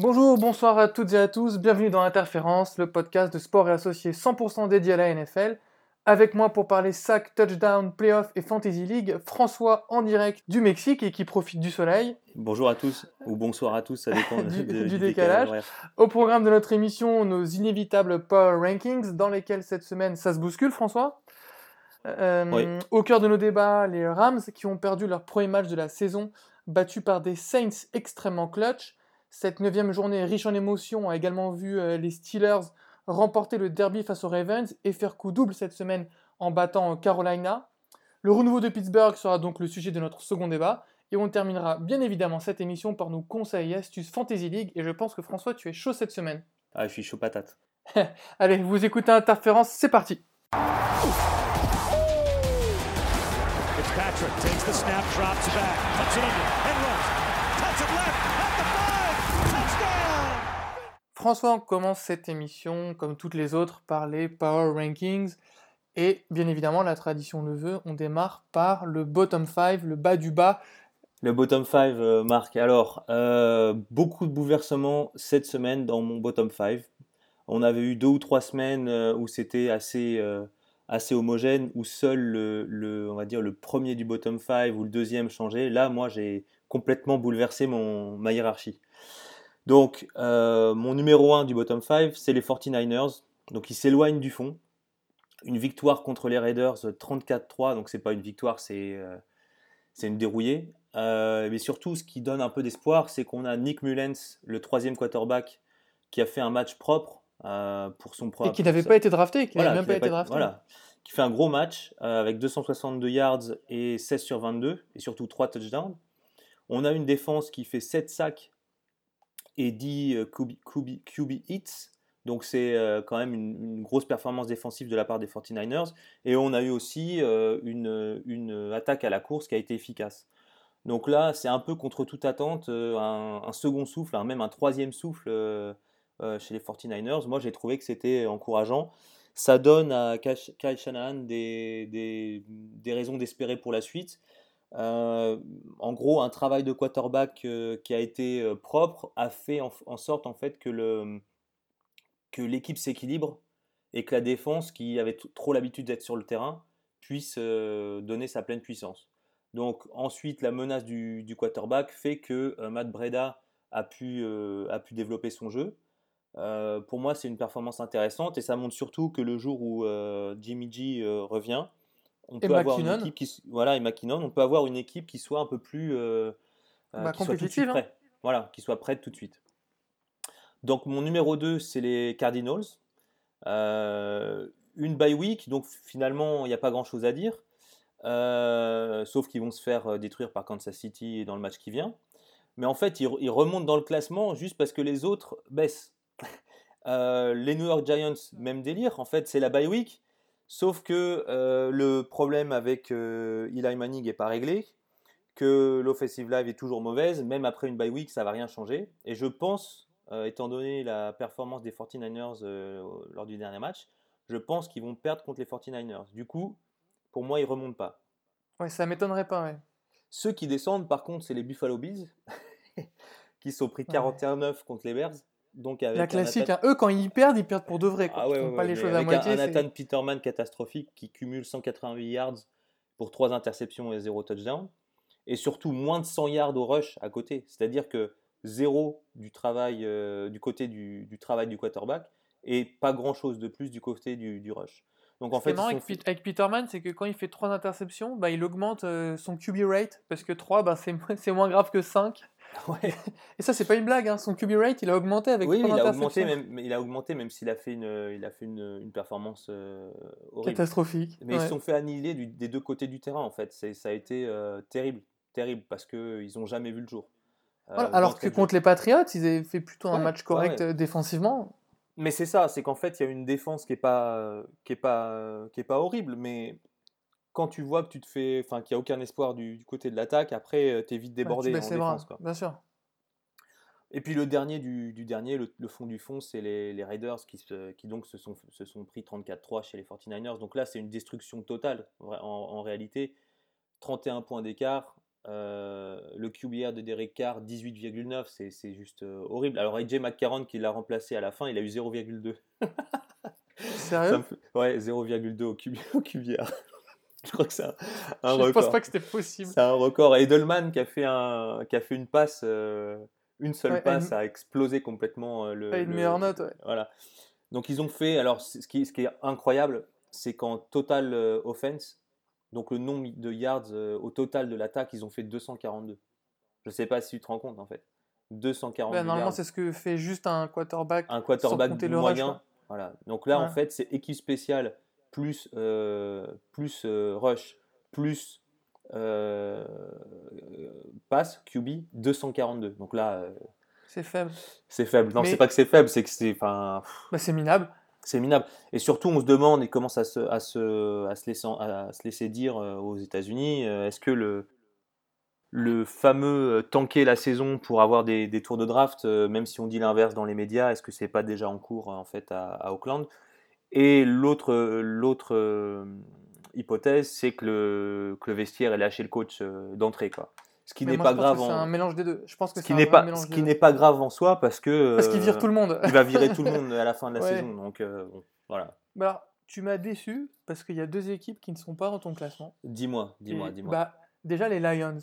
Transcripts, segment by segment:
Bonjour, bonsoir à toutes et à tous, bienvenue dans Interférence, le podcast de sport et associé 100% dédié à la NFL. Avec moi pour parler sac, touchdown, playoff et fantasy league, François en direct du Mexique et qui profite du soleil. Bonjour à tous, ou bonsoir à tous, ça dépend du, de- du décalage. Au programme de notre émission, nos inévitables Power Rankings, dans lesquels cette semaine ça se bouscule, François. Euh, Oui. Au cœur de nos débats, les Rams qui ont perdu leur premier match de la saison, battus par des Saints extrêmement clutch. Cette neuvième journée riche en émotions a également vu euh, les Steelers remporter le derby face aux Ravens et faire coup double cette semaine en battant Carolina. Le renouveau de Pittsburgh sera donc le sujet de notre second débat. Et on terminera bien évidemment cette émission par nos conseils et astuces Fantasy League. Et je pense que François, tu es chaud cette semaine. Ah, je suis chaud patate. Allez, vous écoutez Interférence, c'est parti. Fitzpatrick takes the snap, drops back, cuts it under, and runs. Cuts it left, at the five, touchdown! François, commence cette émission, comme toutes les autres, par les Power Rankings. Et bien évidemment, la tradition le veut, on démarre par le bottom 5, le bas du bas. Le bottom 5, euh, Marc. Alors, euh, beaucoup de bouleversements cette semaine dans mon bottom 5. On avait eu deux ou trois semaines euh, où c'était assez, assez homogène, où seul le, le- on va dire, le premier du bottom 5 ou le deuxième changeait. Là, moi, j'ai complètement bouleversé mon, ma hiérarchie. Donc, euh, mon numéro 1 du bottom 5, c'est les 49ers. Donc, ils s'éloignent du fond. Une victoire contre les Raiders euh, 34-3, donc c'est pas une victoire, c'est euh, une dérouillée. Euh, mais surtout, ce qui donne un peu d'espoir, c'est qu'on a Nick Mullens, le troisième quarterback, qui a fait un match propre pour son Et propre. qui n'avait pas été drafté, qui Voilà, n'avait même qui pas été drafté. Voilà, qui fait un gros match avec 262 yards et 16 sur 22 et surtout 3 touchdowns. On a une défense qui fait 7 sacs 10 euh, QB, hits. Donc c'est euh, quand même une, grosse performance défensive de la part des 49ers. Et on a eu aussi euh, une, attaque à la course qui a été efficace. Donc là, c'est un peu contre toute attente, un, second souffle, hein, même un troisième souffle chez les 49ers. Moi, j'ai trouvé que c'était encourageant. Ça donne à Kyle Shanahan des- des raisons d'espérer pour la suite. Euh, en gros, un travail de quarterback euh, qui a été euh, propre a fait en, sorte en fait que l'équipe s'équilibre et que la défense, qui avait trop l'habitude d'être sur le terrain, puisse donner sa pleine puissance. Donc ensuite, la menace du, quarterback fait que Matt Breda a pu, développer son jeu. Pour moi, c'est une performance intéressante et ça montre surtout que le jour où Jimmy G revient, on Et peut avoir une équipe qui, voilà, et McKinnon, on peut avoir une équipe qui soit un peu plus euh, euh, Bah, qui soit tout de suite compétitive, hein. prête. Voilà, qui soit prête tout de suite. Donc mon numéro 2, c'est les Cardinals. Euh, une bye week, donc finalement, il n'y a pas grand-chose à dire. Euh, sauf qu'ils vont se faire euh, détruire par Kansas City dans le match qui vient. Mais en fait, ils, ils remontent dans le classement juste parce que les autres baissent. Les New York Giants, même délire. En fait, c'est la bye week. Sauf que euh, le problème avec euh, Eli Manning n'est pas réglé, que l'offensive live est toujours mauvaise, même après une bye week, ça va rien changer. Et je pense, euh, étant donné la performance des 49ers euh, lors du dernier match, je pense qu'ils vont perdre contre les 49ers. Du coup, pour moi, ils remontent pas. Ouais, ça m'étonnerait pas, ouais. Ceux qui descendent, par contre, c'est les Buffalo Bills, qui sont pris 41-9 contre les Bears. Donc avec La classique, hein. eux quand ils perdent, ils perdent pour de vrai. Quoi. Ah ouais, ils font ouais, pas ouais, les choses à moitié. un, Nathan Peterman catastrophique qui cumule 188 yards pour 3 interceptions et 0 touchdown. Et surtout moins de 100 yards au rush à côté. C'est-à-dire que zéro du travail euh, du côté du, du travail du quarterback et pas grand-chose de plus du côté du, du rush. Donc en fait, avec, Peterman, c'est que quand il fait 3 interceptions, bah, il augmente euh, son QB rate, parce que 3, bah, c'est moins grave que 5. Ouais. Et ça, c'est pas une blague, hein. son QB rate, il a augmenté avec Oui, 3 il a augmenté même, il a augmenté même s'il a fait une, il a fait une, une performance euh, horrible. Catastrophique. Mais ouais. ils se sont fait annihiler du- des deux côtés du terrain en fait. C'est- Ça a été euh, terrible, terrible parce que ils ont jamais vu le jour. Euh, Voilà, Alors que contre les Patriots, ils avaient fait plutôt un match correct euh, défensivement. Mais c'est ça, c'est qu'en fait, il y a une défense qui est pas, qui est pas, qui est pas horrible, mais quand tu vois que tu te fais, enfin, qu'il n'y a aucun espoir du, du côté de l'attaque, après, tu es vite débordé tu en défense. Quoi. bien sûr. Et puis le dernier du, du dernier, le, le fond du fond, c'est les, les Raiders qui, se- qui donc se sont, se sont pris 34-3 chez les 49ers. Donc là, c'est une destruction totale, en, en réalité. 31 points d'écart, Euh, le QBR de Derek Carr, 18,9, c'est, c'est juste euh, horrible. Alors AJ McCarron qui l'a remplacé à la fin, il a eu 0,2. Ça Sérieux fait- Ouais, 0,2 au, QB au QBR. Je crois que c'est un, un Je record. pense pas que c'était possible. C'est un record. Edelman qui a fait, un, qui a fait une passe, euh, une seule Ouais, passe, une- a explosé complètement euh, le. Pas une le- meilleure note, ouais. Voilà. Donc ils ont fait. Alors ce qui, ce qui est incroyable, c'est qu'en total euh, offense, donc le nombre de yards euh, au total de l'attaque, ils ont fait 242. Je sais pas si tu te rends compte en fait. 242 Bah, normalement, c'est ce que fait juste un quarterback. Un quarterback compter le rush, moyen. Voilà. Donc là, en fait, c'est équipe spéciale plus, euh, plus euh, rush plus passe QB 242. Donc là, euh, C'est faible. c'est faible. Non, Mais- c'est pas que c'est faible, c'est que c'est, Bah, c'est minable. c'est minable. Et surtout, on se demande et commence à se, à se, à se, laisser, à se laisser dire aux États-Unis, est-ce que le, le fameux tanker la saison pour avoir des, des tours de draft, même si on dit l'inverse dans les médias, est-ce que c'est pas déjà en cours en fait à, à Auckland? Et l'autre, euh, l'autre euh, hypothèse, c'est que le, que le vestiaire ait lâché le coach euh, d'entrée, quoi. Ce qui Mais n'est moi, pas grave que C'est un en, mélange des deux. Je pense que ce qui n'est pas, ce qui n'est pas grave en soi parce que Parce qu'il vire tout le monde. il va virer tout le monde à la fin de la Ouais. saison. Donc euh, bon, voilà. Bah alors, tu m'as déçu parce qu'il y a deux équipes qui ne sont pas dans ton classement. Dis-moi, dis-moi, dis-moi. Bah, déjà les Lions.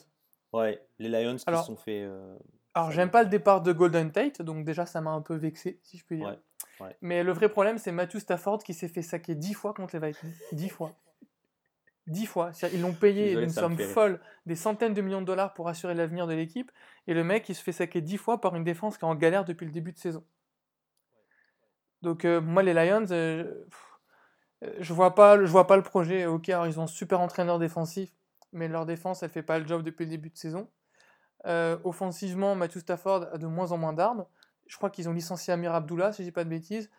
Ouais, les Lions qui Alors- se sont fait. euh, Alors, j'aime pas le départ de Golden Tate, donc déjà ça m'a un peu vexé, si je puis dire. Ouais, ouais. Mais le vrai problème, c'est Matthew Stafford qui s'est fait saquer 10 fois contre les Vikings. 10 fois. 10 fois. Ils l'ont payé Désolé, une somme folle, des centaines de millions de dollars pour assurer l'avenir de l'équipe, et le mec, il se fait saquer 10 fois par une défense qui est en galère depuis le début de saison. Donc, euh, moi, les Lions, euh, pff, je vois pas, je vois pas le projet. Ok, alors ils ont un super entraîneur défensif, mais leur défense, elle fait pas le job depuis le début de saison. Euh, offensivement, Matthew Stafford a de moins en moins d'armes. Je crois qu'ils ont licencié Amir Abdullah, si je dis pas de bêtises.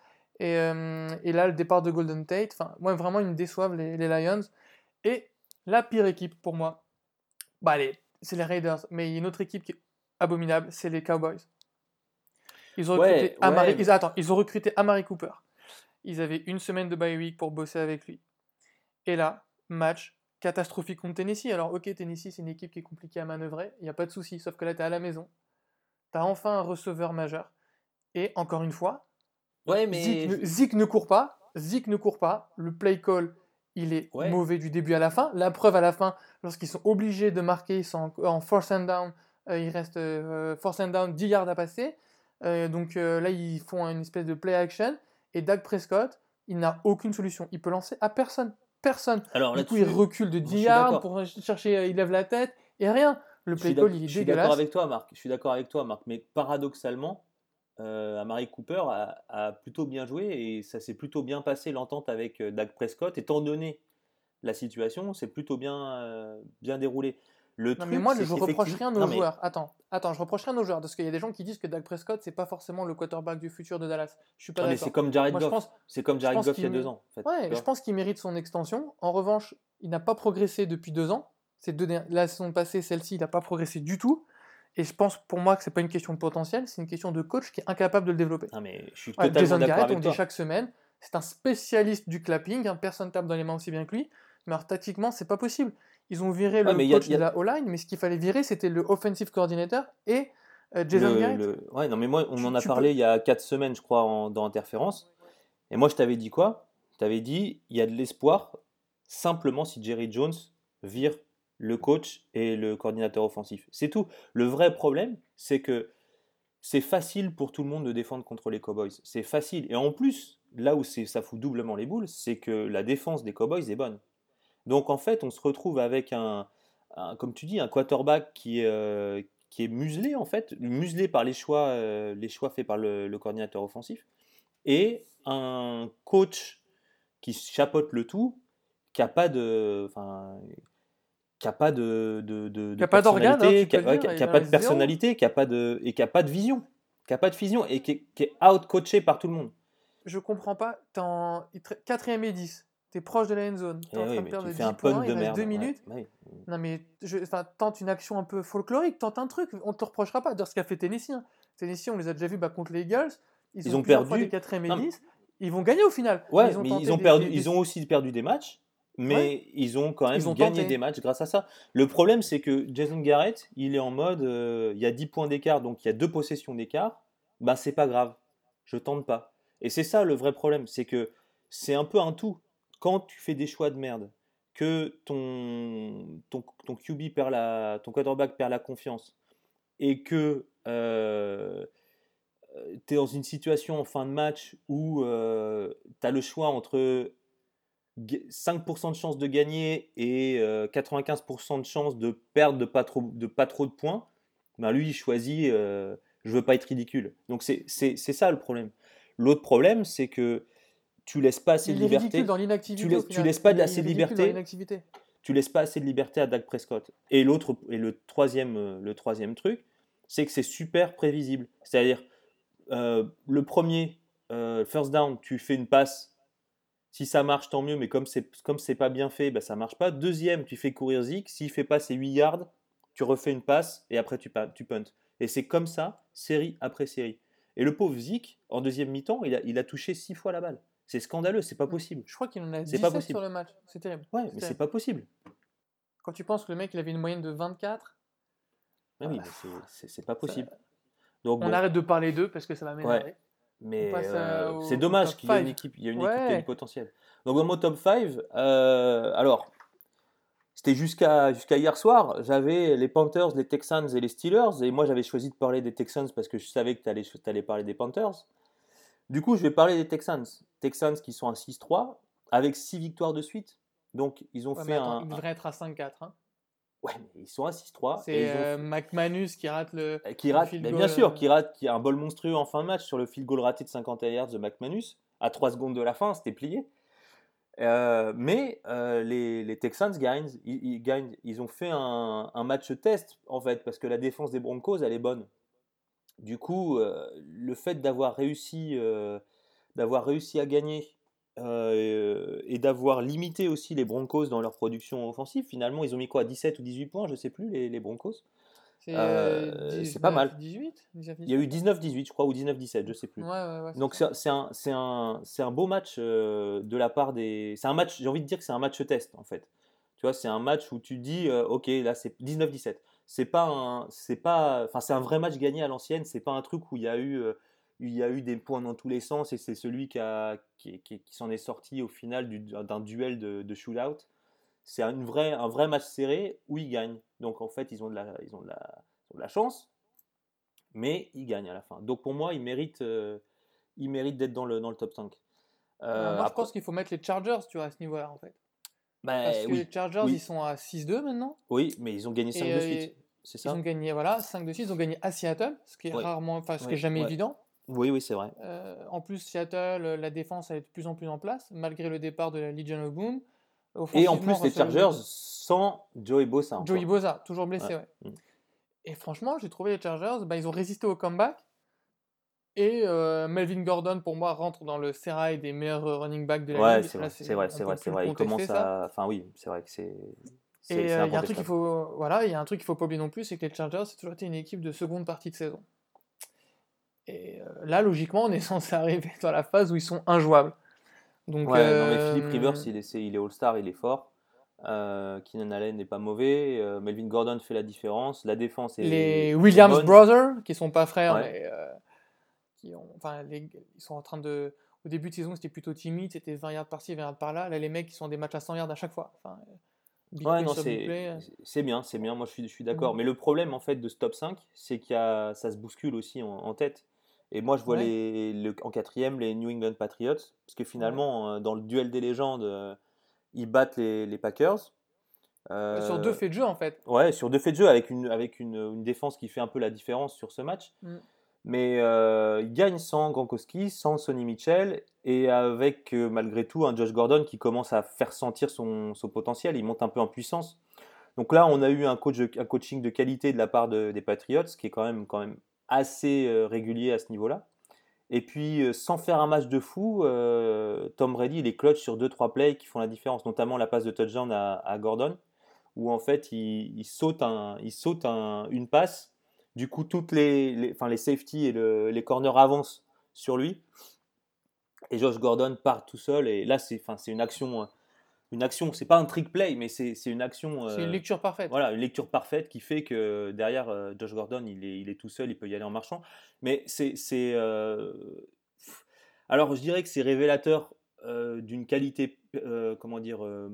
Et, euh, et là, le départ de Golden Tate. Enfin, moi, vraiment, ils me déçoivent, les, les Lions. Et la pire équipe pour moi, bah, allez, c'est les Raiders. Mais il y a une autre équipe qui est abominable, c'est les Cowboys. Ils ont Ouais, recruté, Amari, ouais. ils, attends, ils ont recruté Amari Cooper. Ils avaient une semaine de bye week pour bosser avec lui. Et là, match catastrophique contre Tennessee. Alors, ok, Tennessee, c'est une équipe qui est compliquée à manœuvrer, il n'y a pas de souci, sauf que là, tu es à la maison. Tu as enfin un receveur majeur. Et encore une fois, Ouais, mais. Zeke, ne, court pas. Zeke ne court pas. Le play call, il est Ouais. mauvais du début à la fin. La preuve à la fin, lorsqu'ils sont obligés de marquer, ils sont en, en force and down. euh, il reste euh, force and down, 10 yards à passer. Euh, donc euh, là, ils font une espèce de play action. Et Dak Prescott, il n'a aucune solution. Il peut lancer à personne. Personne. Alors Du coup, il recule de je 10 suis yards pour chercher, il lève la tête et rien. Le play call, il est je suis d'accord dégueulasse. avec toi, Marc. Je suis d'accord avec toi, Marc. Mais paradoxalement, euh, Amari Cooper a, a plutôt bien joué et ça s'est plutôt bien passé l'entente avec euh, Dak Prescott. Étant donné la situation, c'est plutôt bien, euh, bien déroulé. Le Non, truc, mais moi, je reproche rien aux Non, mais- joueurs. Attends, attends, je reproche rien aux joueurs parce qu'il y a des gens qui disent que Dak Prescott, c'est pas forcément le quarterback du futur de Dallas. Je suis pas d'accord. c'est comme Jared Moi, Goff. pense, C'est comme Jared Goff il y a deux ans. en fait, ouais, je pense qu'il mérite son extension. En revanche, il n'a pas progressé depuis deux ans. Ces deux la saison passée, celle-ci, il n'a pas progressé du tout. Et je pense pour moi que c'est pas une question de potentiel, c'est une question de coach qui est incapable de le développer. Non, mais je suis Ouais, totalement Jason d'accord Garrett, on avec toi. dit chaque semaine, c'est un spécialiste du clapping, hein, personne tape dans les mains aussi bien que lui. Mais alors tactiquement, c'est pas possible. Ils ont viré Ouais, le mais il y a- coach a- de la O-line, mais ce qu'il fallait virer, c'était le offensive coordinator et euh, Jason Le- Garrett. le- Ouais, non, mais moi, on Tu- en a parlé il y a 4 semaines, je crois, en- dans Interférence. Et moi, je t'avais dit quoi? Je t'avais dit, il y a de l'espoir simplement si Jerry Jones vire le coach et le coordinateur offensif. C'est tout. Le vrai problème, c'est que c'est facile pour tout le monde de défendre contre les Cowboys. C'est facile. Et en plus, là où ça fout doublement les boules, c'est que la défense des Cowboys est bonne. Donc en fait, on se retrouve avec un, comme tu dis, un quarterback qui est, euh, qui est muselé en fait, muselé par les choix, euh, les choix faits par le, coordinateur offensif, et un coach qui chapeaute le tout, qui a pas de, qui a pas de, de, de- de Qui a pas d'organe, hein, personnalité, tu qui a, peux le ouais, dire, qui a- il qui a en pas de personnalité, qui a pas de et qui a pas de vision, qui a pas de vision et qui est, qui est out coaché par tout le monde. Je comprends pas, t'es en 4ème et 10, t'es proche de la end zone, t'es Eh en oui, train de mais perdre tu 10 fais un points, punt il de reste merde. 2 ouais, minutes. ouais. Non mais, je, tente une action un peu folklorique, tente un truc, on te reprochera pas. D'ailleurs, ce qu'a fait Tennessee. hein. Tennessee, on les a déjà vus bah, contre les Eagles, ils, Ils ont plusieurs fois perdu. des 4ème et Non, mais- 10, ils vont gagner au final. Ouais, ils ont mais ils ont, des- perdu, des- ils ont aussi perdu des matchs mais ils ont quand même ont gagné tenté. des matchs grâce à ça. Le problème, c'est que Jason Garrett, il est en mode, euh, il y a 10 points d'écart, donc il y a deux possessions d'écart, bah c'est pas grave, je tente pas. Et c'est ça le vrai problème, c'est que c'est un peu un tout. Quand tu fais des choix de merde, que ton, ton, ton QB perd la, ton quarterback perd la confiance, et que tu es dans une situation en fin de match où tu as le choix entre 5% de chance de gagner et euh, 95% de chance de perdre de pas trop de, pas trop de points, ben lui, il choisit euh, je veux pas être ridicule. Donc c'est ça le problème. L'autre problème, c'est que tu laisses pas assez de liberté. dans l'inactivité. Tu laisses- tu laisses pas Il assez de liberté. dans tu laisses pas assez de liberté à Dak Prescott. Et l'autre et le troisième euh, le troisième truc, c'est que c'est super prévisible. C'est-à-dire euh, le premier euh, first down, tu fais une passe. Si ça marche, tant mieux, mais comme c'est comme c'est pas bien fait, bah, ça marche pas. Deuxième, tu fais courir Zeke. S'il fait pas ses 8 yards, tu refais une passe et après tu, tu punts. Et c'est comme ça, série après série. Et le pauvre Zeke, en deuxième mi-temps, il a, il a touché 6 fois la balle. C'est scandaleux, c'est pas possible. Je crois qu'il en a C'est 17 pas possible. sur le match. C'est terrible. Ouais, mais c'est pas possible. Quand tu penses que le mec il avait une moyenne de 24, Ah oui, Ah. mais c'est- pas possible. Donc, on bon. arrête de parler d'eux parce que ça va m'énerver. Mais euh, euh, c'est dommage qu'il y ait une équipe, il y a une équipe qui a du potentiel. Donc dans mon top 5, alors c'était jusqu'à jusqu'à hier soir, j'avais les Panthers, les Texans et les Steelers, et moi j'avais choisi de parler des Texans parce que je savais que tu allais, allais parler des Panthers. Du coup, je vais parler des Texans. Texans qui sont à 6-3 avec 6 victoires de suite. Donc ils ont Ouais, fait attends, un. il devrait être à 5-4. hein. Ouais, mais ils sont à 6-3. et C'est ont euh, McManus qui rate le. euh, qui rate, field mais goal, bien sûr, euh. qui rate, qui a un bol monstrueux en fin de match sur le field goal raté de 51 yards de McManus. À 3 secondes de la fin, c'était plié. Euh, mais les, les Texans gagnent ils, ils gagnent. ils ont fait un, un match test, en fait, parce que la défense des Broncos, elle est bonne. Du coup, le fait d'avoir réussi, d'avoir réussi à gagner euh, et d'avoir limité aussi les Broncos dans leur production offensive, finalement, ils ont mis quoi 17 ou 18 points, je sais plus, les, les Broncos? C'est Euh, c'est pas mal. 18 19, Il y a eu 19-18, je crois, ou 19-17, je sais plus. Ouais, ouais, ouais. Donc c'est un, un, un beau match euh, de la part des... C'est un match, j'ai envie de dire que c'est un match test, en fait. Tu vois, c'est un match où tu dis, euh, ok, là c'est 19-17. C'est pas un... C'est pas... Enfin, c'est un vrai match gagné à l'ancienne, c'est pas un truc où il y a eu... il y a eu des points dans tous les sens et c'est celui qui, a, qui, qui- qui s'en est sorti au final du- d'un duel de, de shootout. C'est une vraie, un vrai match serré où ils gagnent. Donc en fait, ils ont de la, ils ont de la, ils ont de la chance, mais ils gagnent à la fin. Donc pour moi, ils méritent, euh, ils méritent d'être dans le, dans le top 5. Euh, moi, je après- pense qu'il faut mettre les Chargers, tu vois, à ce niveau-là, en fait. bah, Parce que oui, les Chargers, oui. ils sont à 6-2 maintenant. oui, mais ils ont gagné 5 Et, de suite. C'est Ils ont gagné, voilà, 5 de 6. Ils ont gagné à Seattle, ce qui est Ouais. rarement, enfin, ce qui est jamais ouais. évident. Oui, oui, c'est vrai. Euh, en plus, Seattle, euh, la défense est de plus en plus en place, malgré le départ de la Legion of Boom. Et en plus, les Chargers sans Joey Bosa. Joey Bosa, toujours blessé, Ouais. ouais. Mm. Et franchement, j'ai trouvé les Chargers, bah, ils ont résisté au comeback. Et euh, Melvin Gordon, pour moi, rentre dans le sérail des meilleurs running backs de la Ouais, ligue. vrai, c'est vrai, c'est vrai, c'est vrai. Il commence à. Enfin, oui, c'est vrai que c'est. Et euh, il y a un truc qu'il faut, voilà, il y a un truc qu'il faut pas oublier non plus, c'est que les Chargers, c'est toujours été une équipe de seconde partie de saison. Et euh, là, logiquement, on est censé arriver dans la phase où ils sont injouables. Donc, Ouais, non, mais Philippe euh, Rivers, il est, il est All-Star, il est fort. Euh, Keenan Allen n'est pas mauvais. euh, Melvin Gordon fait la différence. La défense est. les Williams bonne. Brothers, qui sont pas frères, Ouais. mais qui ont, enfin, les- ils sont en train de. Au début de saison, c'était plutôt timide, c'était 20 yards par-ci, 20 yards par-là. Là, les mecs, ils sont des matchs à 100 yards à chaque fois. Enfin, Ouais, non, c'est bien, c'est bien. Moi, je suis, je suis d'accord. Mhm. Mais le problème, en fait, de ce top 5, c'est qu'il ça se bouscule aussi en, en tête. Et moi, je vois Ouais. les, le- en quatrième les New England Patriots, parce que finalement, euh, dans le duel des légendes, euh, ils battent les, les Packers. Euh, Sur deux Euh, faits de jeu, en fait. Ouais, sur deux faits de jeu, avec une, avec une, une défense qui fait un peu la différence sur ce match. Mm. Mais euh, ils gagnent sans Gronkowski, sans Sonny Mitchell, et avec euh, malgré tout un Josh Gordon qui commence à faire sentir son, son potentiel. Il monte un peu en puissance. Donc là, on a eu un, coach, un coaching de qualité de la part de- des Patriots, qui est quand même, quand même assez euh, régulier à ce niveau-là. Et puis, euh, sans faire un match de fou, euh, Tom Brady, il est clutch sur 2-3 plays qui font la différence, notamment la passe de touchdown à, à Gordon, où en fait, il, saute, une passe. Du coup, toutes les, safety et le- les corners avancent sur lui. Et Josh Gordon part tout seul. Et là, c'est une action. Euh, une action, c'est pas un trick play, mais c'est une action. C'est une euh, lecture parfaite. voilà, une lecture parfaite qui fait que derrière euh, Josh Gordon, il est, il est tout seul, il peut y aller en marchant. Mais c'est. c'est, euh, Alors, je dirais que c'est révélateur euh, d'une qualité, euh, comment dire, euh,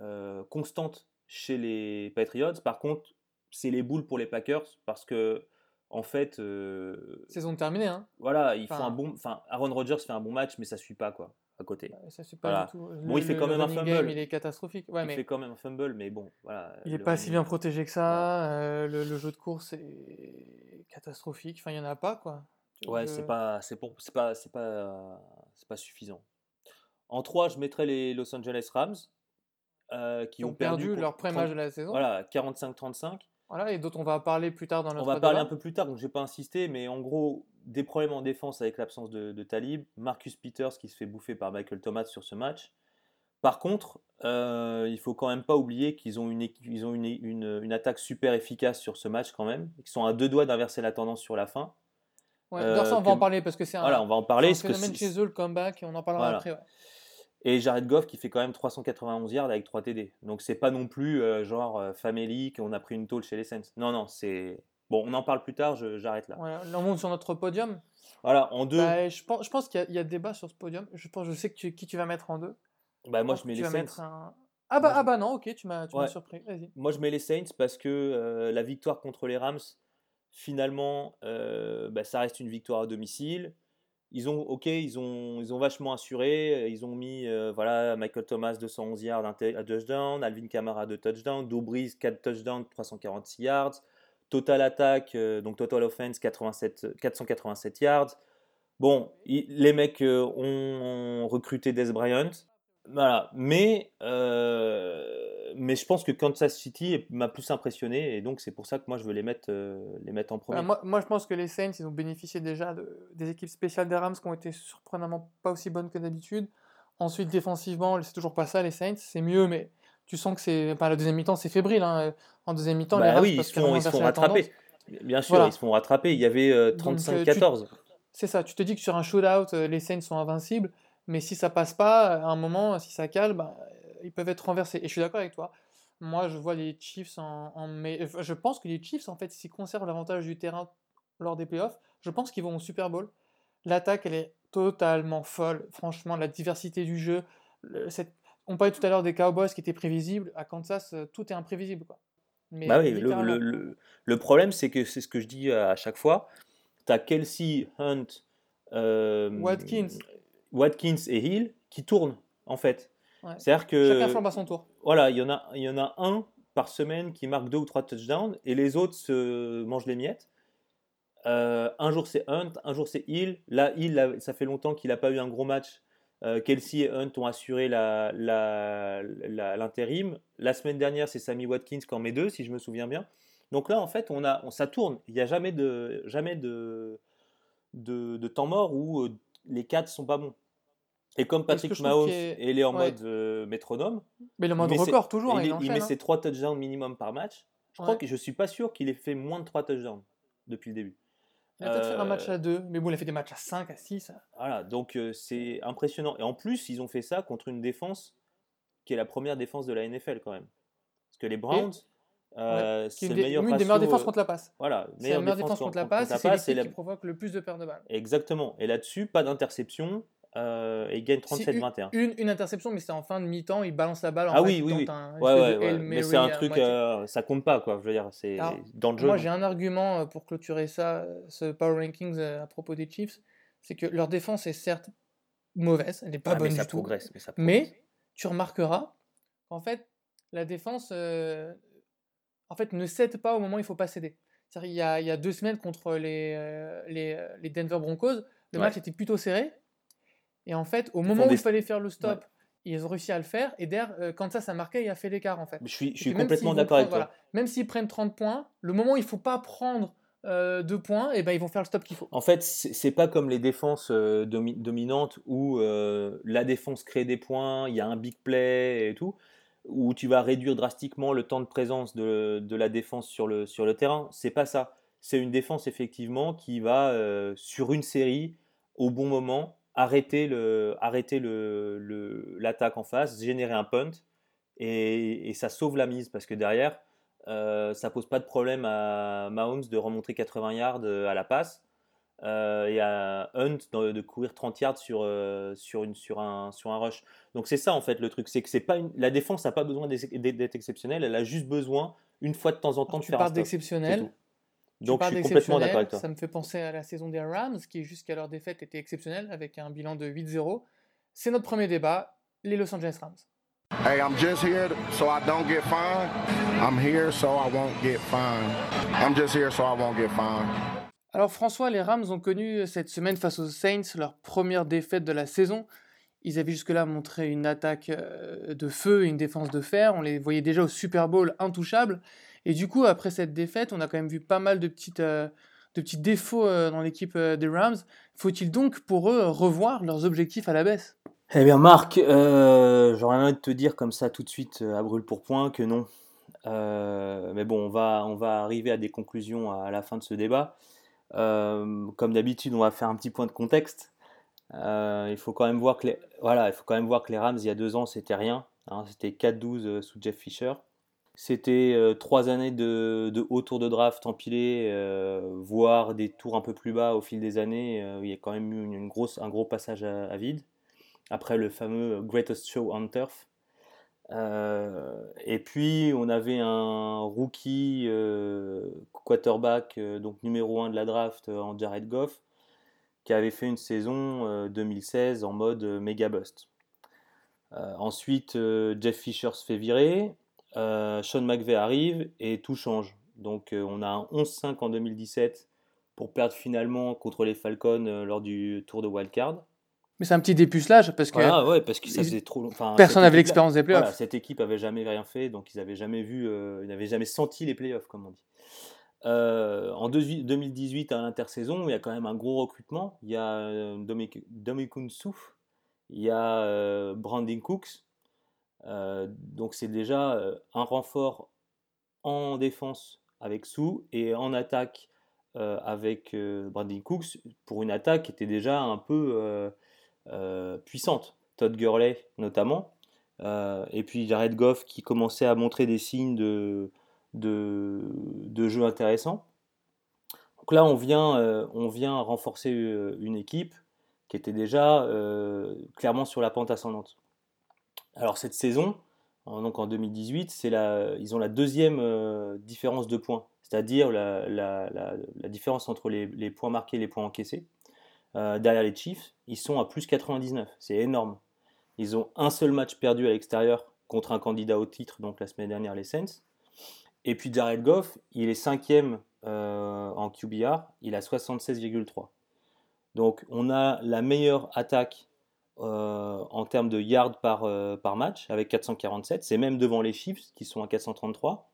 euh, constante chez les Patriots. Par contre, c'est les boules pour les Packers parce que, en fait, euh, Saison terminée, hein. voilà, ils font un bon. Enfin, Aaron Rodgers fait un bon match, mais ça suit pas, quoi, à côté. Ça pas Voilà. du tout. Bon, il fait quand même un fumble. game, il est catastrophique. Ouais, il mais fait quand même un fumble, mais bon, voilà. il est le pas running- si bien protégé que ça. euh, le, le jeu de course est catastrophique. Enfin, il y en a pas quoi. Ouais, Je- c'est pas, c'est pour, c'est pas, c'est pas, c'est pas suffisant. En 3, je mettrais les Los Angeles Rams, euh, qui, ont perdu leur premier 30 match de la saison. Voilà, 45-35. Voilà, et d'autres on va parler plus tard dans On notre va parler un débat. peu plus tard, donc je vais pas insister, mais en gros, des problèmes en défense avec l'absence de, de Talib, Marcus Peters qui se fait bouffer par Michael Thomas sur ce match. Par contre, euh, il faut quand même pas oublier qu'ils ont, une, ils ont une, une- une attaque super efficace sur ce match quand même. Ils sont à deux doigts d'inverser la tendance sur la fin. Ouais, euh, ça, on va en parler parce que c'est un, Voilà, on va en parler. un phénomène chez eux, le comeback, et on en parlera Voilà. après. ouais. Et Jared Goff qui fait quand même 391 yards avec 3 TD. Donc c'est pas non plus euh, genre euh, famélique, on a pris une tôle chez les Saints. Non, non, c'est. Bon, on en parle plus tard, j'arrête là. Voilà, là, on monte sur notre podium. Voilà, en deux, Bah, je pense, je pense qu'il y, y a débat sur ce podium. Je pense, je sais que tu- qui tu vas mettre en deux. bah, moi je mets les Saints. un... Ah bah, Moi, ah bah non, ok, tu m'as Ouais. surpris. Moi je mets les Saints parce que euh, la victoire contre les Rams, finalement, euh, bah, ça reste une victoire à domicile. Ils ont, ok, ils ont, ils ont vachement assuré. Ils ont mis, euh, voilà, Michael Thomas 211 yards, un touchdown, Alvin Kamara 2 touchdowns, Brees 4 touchdowns, 346 yards, total attaque, euh, donc total offense 87, 487 yards. Bon, les mecs euh, ont, recruté Des Bryant, voilà, mais, euh, mais je pense que Kansas City m'a plus impressionné et donc c'est pour ça que moi je veux les mettre, les mettre en premier. Moi, je pense que les Saints, ils ont bénéficié déjà de, des équipes spéciales des Rams qui ont été surprenamment pas aussi bonnes que d'habitude. Ensuite, défensivement, c'est toujours pas ça, les Saints. C'est mieux, mais tu sens que c'est. Enfin, la deuxième mi-temps, c'est fébrile. hein. En deuxième mi-temps, Bah oui, ils se font, ils se font rattraper. Bien sûr, Voilà. ils se font rattraper. Il y avait euh, Donc, euh, tu- 35-14. C'est ça, tu te dis que sur un shootout, euh, les Saints sont invincibles, mais si ça passe pas, à un moment, si ça cale, bah, euh, ils peuvent être renversés. Et je suis d'accord avec toi. Moi, je vois les Chiefs en, en mai- enfin, Je pense que les Chiefs, en fait, s'ils conservent l'avantage du terrain lors des playoffs, je pense qu'ils vont au Super Bowl. L'attaque, elle est totalement folle. Franchement, la diversité du jeu. cette- On parlait tout à l'heure des Cowboys qui étaient prévisibles. À Kansas, euh, tout est imprévisible. Quoi. Mais Bah oui, le, littéralement. le- le- le problème, c'est que c'est ce que je dis à chaque fois. Tu as Kelsey, Hunt, euh, Watkins. Watkins et Hill qui tournent, en fait. Ouais. C'est-à-dire que. Chacun flambe à son tour. Voilà, il y, en a, il y en a un par semaine qui marque deux ou trois touchdowns et les autres se mangent les miettes. Euh, un jour c'est Hunt, un jour c'est Hill. Là, Hill, ça fait longtemps qu'il n'a pas eu un gros match. Euh, Kelsey et Hunt ont assuré la- la- la- l'intérim. La, semaine dernière, c'est Sammy Watkins qui en met deux, si je me souviens bien. Donc là, en fait, on a, on, ça tourne. Il n'y a jamais de, jamais de, de, de temps mort où euh, les quatre sont pas bons. Et comme Patrick Mahomes, il est en ouais. mode euh, métronome, Mais mode il met ses- record, toujours, il, il, il enchaîne. met hein. ses 3 touchdowns minimum par match. Je crois Ouais. que je suis pas sûr qu'il ait fait moins de 3 touchdowns depuis le début. Il a peut-être fait un Euh, match à 2, mais bon, il a fait des matchs à 5, à 6. Voilà, donc euh, c'est impressionnant. Et en plus, ils ont fait ça contre une défense qui est la première défense de la NFL quand même. Parce que les Browns, euh, c'est est le des- des meilleures défenses euh, contre la passe. Voilà, C'est la meilleure défense contre la passe, et c'est la- qui provoque le plus de pertes de balles. Exactement. Et là-dessus, pas d'interception. Euh, et il gagne Si, 37-21. Une, une interception, mais c'était en fin de mi-temps, il balance la balle. En Ah fait, oui, oui, tente oui. un Ouais, espèce ouais, de ouais. Hail Mais c'est un truc, euh, ça compte pas, quoi. Je veux dire, c'est Alors, dans le jeu. Moi, j'ai un argument euh, pour clôturer ça, ce Power Rankings euh, à propos des Chiefs, c'est que leur défense est certes mauvaise, elle n'est pas Ah, mais bonne ça du tout. progresse, mais ça progresse. Mais tu remarqueras qu'en fait, la défense euh, en fait, ne cède pas au moment où il faut pas céder. Il y a, il y a deux semaines contre les, les, les Denver Broncos, le Ouais. match était plutôt serré. Et en fait, au Ils moment où des- il fallait faire le stop, ils ont réussi à le faire. Et derrière, euh, quand ça, ça marquait, il a fait l'écart en fait. Je suis, je complètement d'accord avec toi. voilà, même s'ils prennent 30 points, le moment où il faut pas prendre euh, deux points, et ben ils vont faire le stop qu'il faut. En fait, c'est pas comme les défenses euh, domi- dominantes où euh, la défense crée des points, il y a un big play et tout, où tu vas réduire drastiquement le temps de présence de, de la défense sur le, sur le terrain. C'est pas ça. C'est une défense effectivement qui va sur une série au bon moment arrêter le, arrêter le, l'attaque en face, générer un punt, et, et ça sauve la mise parce que derrière, euh, ça pose pas de problème à Mahomes de remonter 80 yards euh, à la passe euh, et à Hunt de, de courir 30 yards sur, euh, sur, une, sur, un, sur un rush. Donc c'est ça en fait le truc, c'est que c'est pas une- la défense n'a pas besoin d'être exceptionnelle, elle a juste besoin une fois de temps en temps de faire un stop. d'exceptionnel. Donc je suis complètement d'accord avec toi. Ça me fait penser à la saison des Rams, qui jusqu'à leur défaite était exceptionnelle, avec un bilan de 8-0. C'est notre premier débat, les Los Angeles Rams. Hey, I'm just here so I don't get fined. I'm here so I won't get fined. I'm just here so I won't get fined. Alors François, les Rams ont connu cette semaine face aux Saints leur première défaite de la saison. Ils avaient jusque-là montré une attaque euh, de feu et une défense de fer. On les voyait déjà au Super Bowl intouchables. Et du coup, après cette défaite, on a quand même vu pas mal de, petites, euh, de petits défauts euh, dans l'équipe euh, des Rams. Faut-il donc pour eux revoir leurs objectifs à la baisse? Eh bien, Marc, j'aurais envie de te dire comme ça tout de suite à brûle pour point que non. Mais bon, on va, on va arriver à des conclusions à, la fin de ce débat. Comme d'habitude, on va faire un petit point de contexte. Il faut quand même voir que les, voilà, il faut quand même voir que les Rams il y a deux ans c'était rien. hein, c'était 4-12 euh, sous Jeff Fisher. C'était euh, trois années de, de haut tour de draft empilés, euh, voire des tours un peu plus bas au fil des années. euh, il y a quand même eu un gros passage à, vide après le fameux Greatest Show on Turf. Euh, et puis on avait un rookie quarterback, donc numéro 1 de la draft en Jared Goff, qui avait fait une saison euh, 2016 en mode méga bust. Ensuite, Jeff Fisher se fait virer, euh, Sean McVay arrive et tout change. Donc euh, on a un 11-5 en 2017 pour perdre finalement contre les Falcons euh, lors du tour de wildcard. Mais c'est un petit dépucelage parce que Voilà, ouais, parce que ça ils- faisait trop long- enfin, personne n'avait l'expérience des playoffs. Voilà, cette équipe avait jamais rien fait, donc ils n'avaient jamais vu, ils n'avaient jamais senti les playoffs, comme on dit. En deux- 2018, à l'intersaison, il y a quand même un gros recrutement. Il y a Dominic- Souf, il y a Brandon Cooks. Euh, donc c'est déjà euh, un renfort en défense avec Sou et en attaque euh, avec Brandon Cooks pour une attaque qui était déjà un peu puissante. Todd Gurley notamment. Et puis Jared Goff qui commençait à montrer des signes de, jeu intéressant. Donc là, on vient, renforcer une équipe qui était déjà clairement sur la pente ascendante. Alors cette saison, donc en 2018, c'est la, ils ont la deuxième euh, différence de points, c'est-à-dire la, différence entre les, les points marqués et les points encaissés. Euh, derrière les Chiefs, ils sont à plus 99, c'est énorme. Ils ont un seul match perdu à l'extérieur contre un candidat au titre, donc la semaine dernière les Saints. Et puis Jared Goff, il est cinquième euh, en QBR, il a 76,3. Donc on a la meilleure attaque euh, en termes de yards par, euh, par match avec 447. C'est même devant les Chiefs qui sont à 433.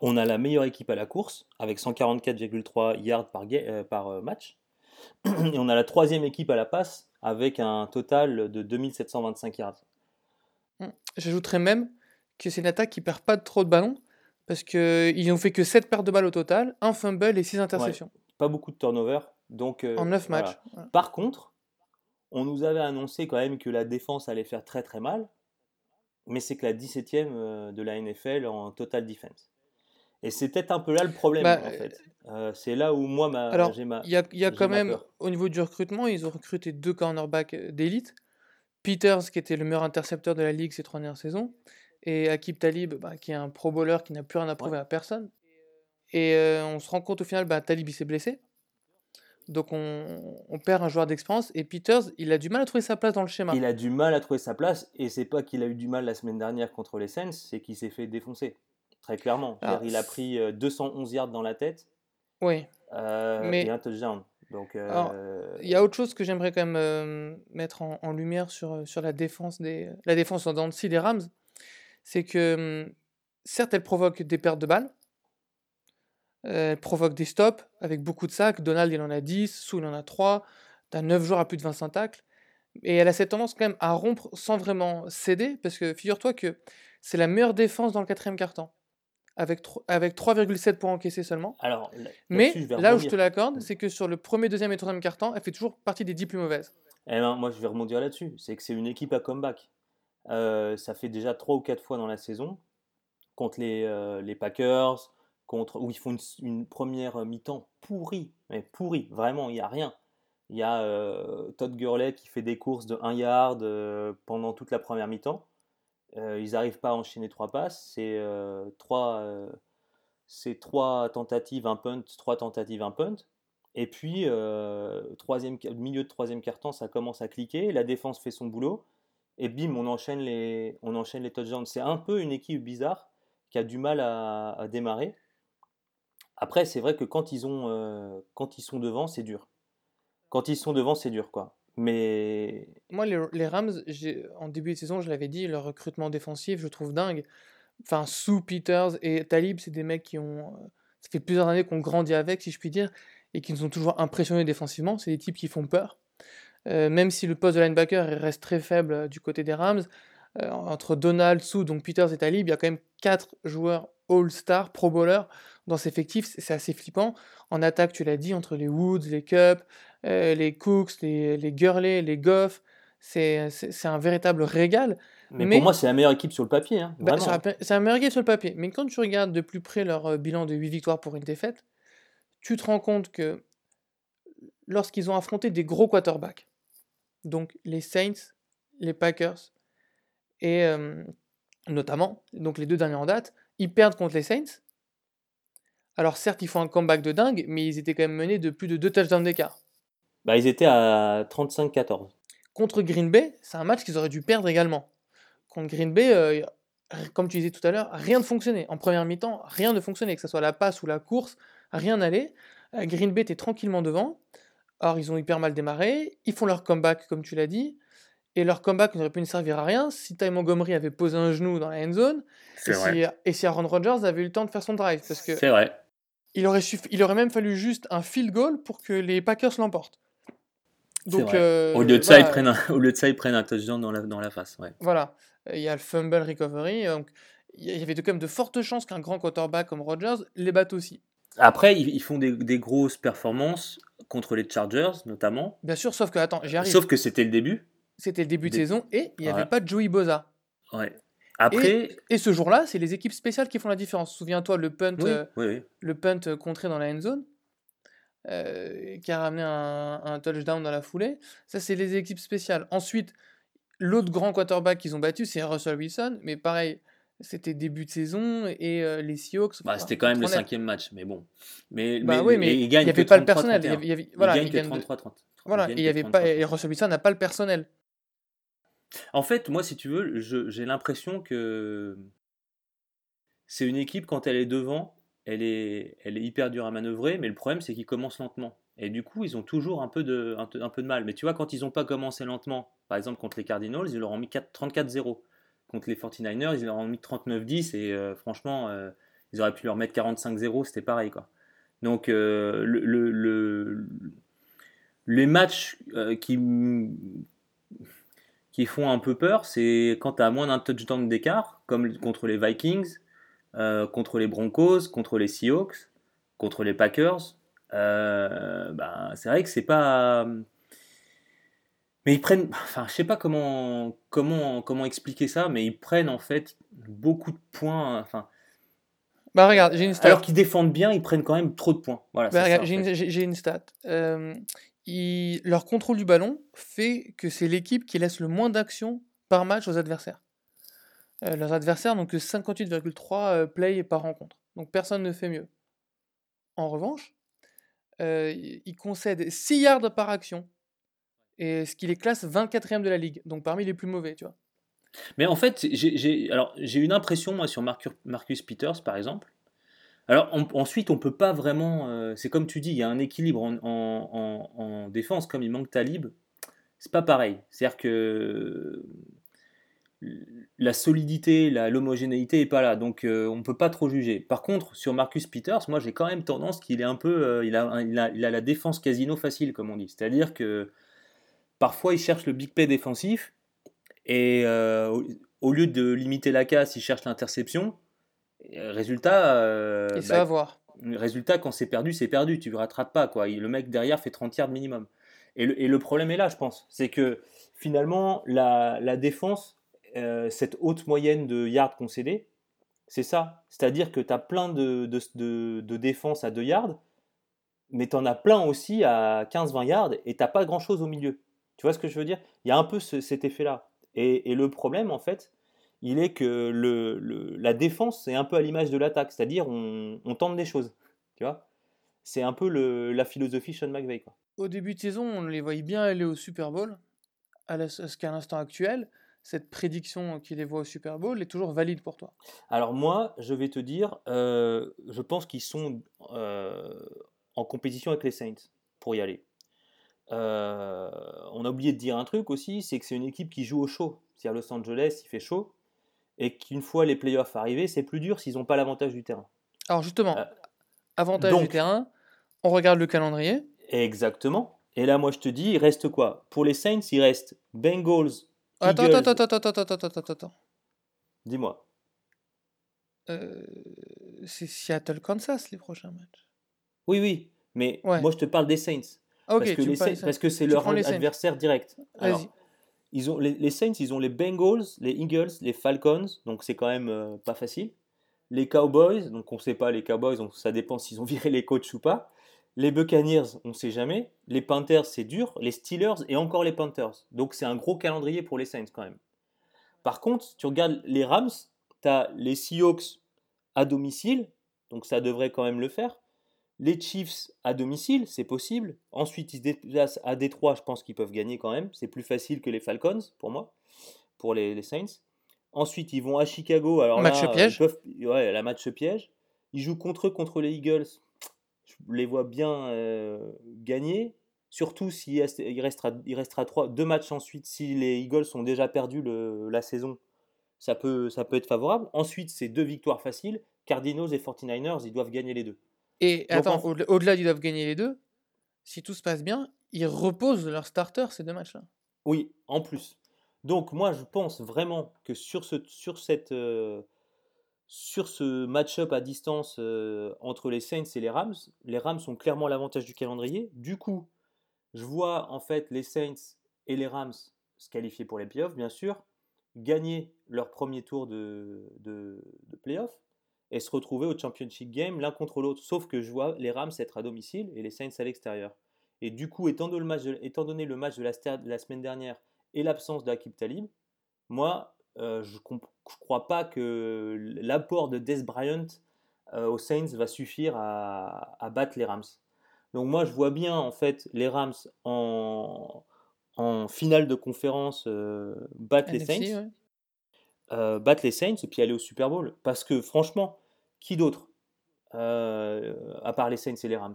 On a la meilleure équipe à la course avec 144,3 yards par, euh, par match. Et on a la troisième équipe à la passe avec un total de 2725 yards. J'ajouterais même que c'est une attaque qui perd pas trop de ballons parce qu'ils n'ont fait que 7 pertes de balles au total, un fumble et 6 interceptions Pas beaucoup de turnover. Donc, en 9 voilà. matchs. Voilà. Par contre, on nous avait annoncé quand même que la défense allait faire très très mal, mais c'est que la 17e euh, de la NFL en total defense. Et c'est peut-être un peu là le problème Bah, en fait. Euh, c'est là où moi ma, Alors, j'ai ma. Il y a, y quand même, peur. au niveau du recrutement, ils ont recruté deux cornerbacks euh, d'élite. Peters, qui était le meilleur intercepteur de la ligue ces trois dernières saisons, et Akib Talib, bah, qui est un pro bowler qui n'a plus rien à prouver à personne. Et euh, on se rend compte au final, bah, Talib il s'est blessé. Donc on, on perd un joueur d'expérience. Et Peters, il a du mal à trouver sa place dans le schéma. Il a du mal à trouver sa place et c'est pas qu'il a eu du mal la semaine dernière contre les Saints, c'est qu'il s'est fait défoncer. Très clairement. Ah, il a pris euh, 211 yards dans la tête Oui. euh, Mais- et un touchdown. Donc, Alors, euh, Il y a autre chose que j'aimerais quand même euh, mettre en, en lumière sur, euh, sur la défense des la défense en dents des Rams, c'est que hum, certes elle provoque des pertes de balles, euh, elle provoque des stops avec beaucoup de sacs. Donald il en a 10, Sou il en a 3, t'as 9 joueurs à plus de 25 tacles. Et elle a cette tendance quand même à rompre sans vraiment céder, parce que figure-toi que c'est la meilleure défense dans le quatrième quart-temps, avec, tro- avec 3,7 points encaissés seulement. alors, là- Mais là où je te l'accorde, c'est que sur le premier, deuxième et troisième quart-temps, elle fait toujours partie des 10 plus mauvaises. Eh ben, moi, je vais rebondir là-dessus. C'est que c'est une équipe à comeback. Euh, ça fait déjà trois ou quatre fois dans la saison contre les, euh, les Packers, contre, où ils font une, première mi-temps pourrie, mais pourrie, vraiment, il n'y a rien. Il y a euh, Todd Gurley qui fait des courses de 1 yard euh, pendant toute la première mi-temps. Euh, ils n'arrivent pas à enchaîner trois passes. C'est euh, trois, euh, trois tentatives, un punt, trois tentatives, un punt. Et puis, euh, troisième, milieu de troisième quart-temps, ça commence à cliquer. La défense fait son boulot. Et bim, on enchaîne les, on enchaîne les touchdowns. C'est un peu une équipe bizarre qui a du mal à démarrer. Après, c'est vrai que quand ils, ont, euh, quand ils sont devant, c'est dur. Quand ils sont devant, c'est dur, quoi. Mais Moi, les, Rams, en début de saison, je l'avais dit, leur recrutement défensif, je trouve dingue. Enfin, Sue, Peters et Talib, c'est des mecs qui ont. euh, Ça fait plusieurs années qu'on grandit avec, si je puis dire, et qui nous ont toujours impressionnés défensivement. C'est des types qui font peur. Euh, même si le poste de linebacker reste très faible du côté des Rams, entre Donald, Sue, donc Peters et Talib, il y a quand même quatre joueurs All-Star, Pro Bowler dans cet effectif. C'est assez flippant. En attaque, tu l'as dit, entre les Woods, les Cup, euh, les Cooks, les, les Gurley, les Goff, c'est un véritable régal. Mais, Mais- pour moi, c'est la meilleure équipe sur le papier. hein, Bah, c'est un- c'est un meilleur game sur le papier. Mais quand tu regardes de plus près leur euh, bilan de 8 victoires pour une défaite, tu te rends compte que lorsqu'ils ont affronté des gros quarterbacks, donc les Saints, les Packers, et euh, notamment, donc les deux derniers en date, ils perdent contre les Saints. Alors certes, ils font un comeback de dingue, mais ils étaient quand même menés de plus de deux touchdowns d'écart. Bah, ils étaient à 35-14. Contre Green Bay, c'est un match qu'ils auraient dû perdre également. Contre Green Bay, euh, comme tu disais tout à l'heure, rien ne fonctionnait. En première mi-temps, rien ne fonctionnait, que ce soit la passe ou la course, rien n'allait. Euh, Green Bay était tranquillement devant. Alors ils ont hyper mal démarré, ils font leur comeback comme tu l'as dit, et leur comeback n'aurait pu ne servir à rien si Ty Montgomery avait posé un genou dans la end zone, et si, et si Aaron Rodgers avait eu le temps de faire son drive, parce que C'est vrai. il aurait, suffi- il aurait même fallu juste un field goal pour que les Packers l'emportent. Donc, euh, Au lieu de ça, ils prennent un, au lieu de ça, ils prennent un touchdown dans la, dans la face. Ouais. Voilà, Euh, il y a le fumble recovery, donc il y avait de- quand même de fortes chances qu'un grand quarterback comme Rodgers les batte aussi. Après, ils, ils font des, des grosses performances contre les Chargers, notamment. Bien sûr, sauf que, attends, j'y arrive, Sauf que c'était le début. C'était le début de des- saison et il n'y avait Ouais. pas de Joey Boza. Ouais. Après, Et ce jour-là, c'est les équipes spéciales qui font la différence. Souviens-toi, le punt, oui, euh, oui, oui. le punt euh, contré dans la end zone, euh, qui a ramené un, un touchdown dans la foulée. Ça, c'est les équipes spéciales. Ensuite, l'autre grand quarterback qu'ils ont battu, c'est Russell Wilson, mais pareil, c'était début de saison et euh, les Seahawks. Bah, c'était quand même le cinquième match, mais bon. Mais, Bah oui, mais ils il n'y avait pas le 33, personnel. Il y 31. avait- il y avait- Ils voilà, gagnent ils que gagnent de- 33-30. Voilà, Ils et gagnent il y que avait pas, et 33-30. Russell Wilson n'a pas le personnel. En fait, moi, si tu veux, j'ai l'impression que c'est une équipe, quand elle est devant, elle est, hyper dure à manœuvrer, mais le problème, c'est qu'ils commencent lentement. Et du coup, ils ont toujours un peu de, mal. Mais tu vois, quand ils n'ont pas commencé lentement, par exemple contre les Cardinals, ils leur ont mis 4 34-0. Contre les 49ers, ils leur ont mis 39-10, et euh, franchement, euh, ils auraient pu leur mettre 45-0, c'était pareil, quoi. Donc, euh, le, le- le- les matchs qui, qui font un peu peur, c'est quand tu as moins d'un touchdown d'écart, comme contre les Vikings, euh, contre les Broncos, contre les Seahawks, contre les Packers. Euh, ben, c'est vrai que c'est pas. Mais ils prennent. Enfin, je sais pas comment, comment, comment expliquer ça, mais ils prennent en fait beaucoup de points. Enfin, Bah regarde, j'ai une stat. alors qu'ils défendent bien, ils prennent quand même trop de points. Voilà, Bah, j'ai une, une stat. Euh, leur contrôle du ballon fait que c'est l'équipe qui laisse le moins d'actions par match aux adversaires. Euh, leurs adversaires n'ont que 58,3 euh, plays par rencontre. Donc personne ne fait mieux. En revanche, euh, ils concèdent 6 yards par action. Et ce qui les classe 24e de la ligue. Donc parmi les plus mauvais, tu vois. Mais en fait, j'ai une impression moi sur Marcus Peters par exemple. Alors ensuite, on peut pas vraiment. euh, c'est comme tu dis, il y a un équilibre en, en- en- en défense, comme il manque Talib. C'est pas pareil. C'est-à-dire que la solidité, l'homogénéité est pas là, donc euh, on peut pas trop juger. Par contre, sur Marcus Peters, moi j'ai quand même tendance qu'il est un peu, euh, il, a, la défense casino facile, comme on dit. C'est-à-dire que parfois il cherche le big play défensif et euh, au lieu de limiter la casse, il cherche l'interception. Euh, Résultat, euh, Et ça bah, va voir. Résultat, quand c'est perdu, c'est perdu. Tu ne rattrapes pas. Quoi. Le mec derrière fait 30 yards minimum. Et le, et le problème est là, je pense. C'est que finalement, la, la défense, euh, cette haute moyenne de yards concédés, c'est ça. C'est-à-dire que tu as plein de, de, de, de défenses à 2 yards, mais tu en as plein aussi à 15-20 yards et tu pas grand-chose au milieu. Tu vois ce que je veux dire? Il y a un peu ce- cet effet-là. Et, et le problème, en fait, il est que le, le- la défense, c'est un peu à l'image de l'attaque, c'est-à-dire on, on tente des choses. Tu vois C'est un peu le- la philosophie Sean McVay. Quoi. Au début de saison, on les voyait bien aller au Super Bowl. À la- ce qu'à l'instant actuel, cette prédiction qui les voit au Super Bowl est toujours valide pour toi? Alors moi, je vais te dire, euh, je pense qu'ils sont euh, en compétition avec les Saints pour y aller. Euh, on a oublié de dire un truc aussi, c'est que c'est une équipe qui joue au chaud. C'est à Los Angeles, il fait chaud, et qu'une fois les playoffs arrivés, c'est plus dur s'ils n'ont pas l'avantage du terrain. Alors justement, Euh, avantage du donc- terrain, on regarde le calendrier. Exactement. Et là, moi, je te dis, il reste quoi? Pour les Saints, il reste Bengals, Attends, Eagles. attends, attends, attends, attends, attends, attends, attends. Dis-moi. Euh, c'est Seattle, Kansas les prochains matchs. Oui, oui, mais Ouais. moi, je te parle des Saints. Ah, ok, parce, que les Saints- parce que c'est leur adversaire direct. Alors. Ils ont, les, Saints, ils ont les Bengals, les Eagles, les Falcons, donc c'est quand même euh, pas facile. Les Cowboys, donc on ne sait pas les Cowboys, donc ça dépend s'ils ont viré les coachs ou pas. Les Buccaneers, on ne sait jamais. Les Panthers, c'est dur. Les Steelers et encore les Panthers. Donc c'est un gros calendrier pour les Saints quand même. Par contre, tu regardes les Rams, tu as les Seahawks à domicile, donc ça devrait quand même le faire. Les Chiefs à domicile, c'est possible. Ensuite, ils se déplacent à Détroit, je pense qu'ils peuvent gagner quand même. C'est plus facile que les Falcons, pour moi, pour les, les Saints. Ensuite, ils vont à Chicago. Alors Match là, piège. Ils peuvent, ouais, la match piège. Ils jouent contre eux, contre les Eagles. Je les vois bien euh, gagner. Surtout s'il reste- il restera, il restera trois, deux matchs ensuite. Si les Eagles ont déjà perdu le- la saison, ça peut, ça peut être favorable. Ensuite, c'est deux victoires faciles. Cardinals et 49ers, ils doivent gagner les deux. Et Donc, attends, en- au- au-delà ils doivent gagner les deux, si tout se passe bien, ils reposent leur starter ces deux matchs-là. Oui, en plus. Donc moi, je pense vraiment que sur ce, sur cette, euh, sur ce match-up à distance euh, entre les Saints et les Rams, les Rams ont clairement l'avantage du calendrier. Du coup, je vois en fait les Saints et les Rams se qualifier pour les playoffs, bien sûr, gagner leur premier tour de, de, de playoffs et se retrouver au championship game l'un contre l'autre. Sauf que je vois les Rams être à domicile et les Saints à l'extérieur. Et du coup, étant donné le match de, étant donné le match de la, ster- de la semaine dernière et l'absence d'Akib Talib, moi, euh, je ne crois pas que l'apport de Des Bryant euh, aux Saints va suffire à, à battre les Rams. Donc moi, je vois bien en fait les Rams en, en finale de conférence euh, battre les Saints, ouais. Euh, battre les Saints et puis aller au Super Bowl. Parce que franchement, qui d'autre euh, à part les Saints et les Rams?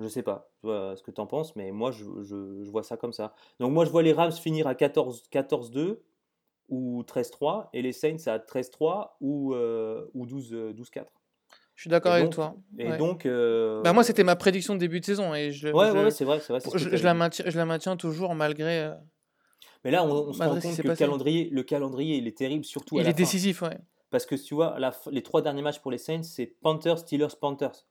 Je sais pas vois ce que tu en penses, mais moi je, je- je vois ça comme ça. Donc moi je vois les Rams finir à 14 14-2 ou 13-3 et les Saints à 13-3 ou, euh, ou 12 euh, 12-4. Je suis d'accord avec donc- toi. Et Ouais. donc. euh, Bah, moi, c'était ma prédiction de début de saison et je, Ouais, je- ouais, c'est vrai, vrai. je, la maintiens, je la maintiens toujours malgré. Mais là, on, on se malgré rend compte que le calendrier, le calendrier, il est terrible, surtout à il la est fin. décisif, ouais. Parce que tu vois, à la les trois derniers matchs pour les Saints, c'est Panthers, Steelers, Panthers.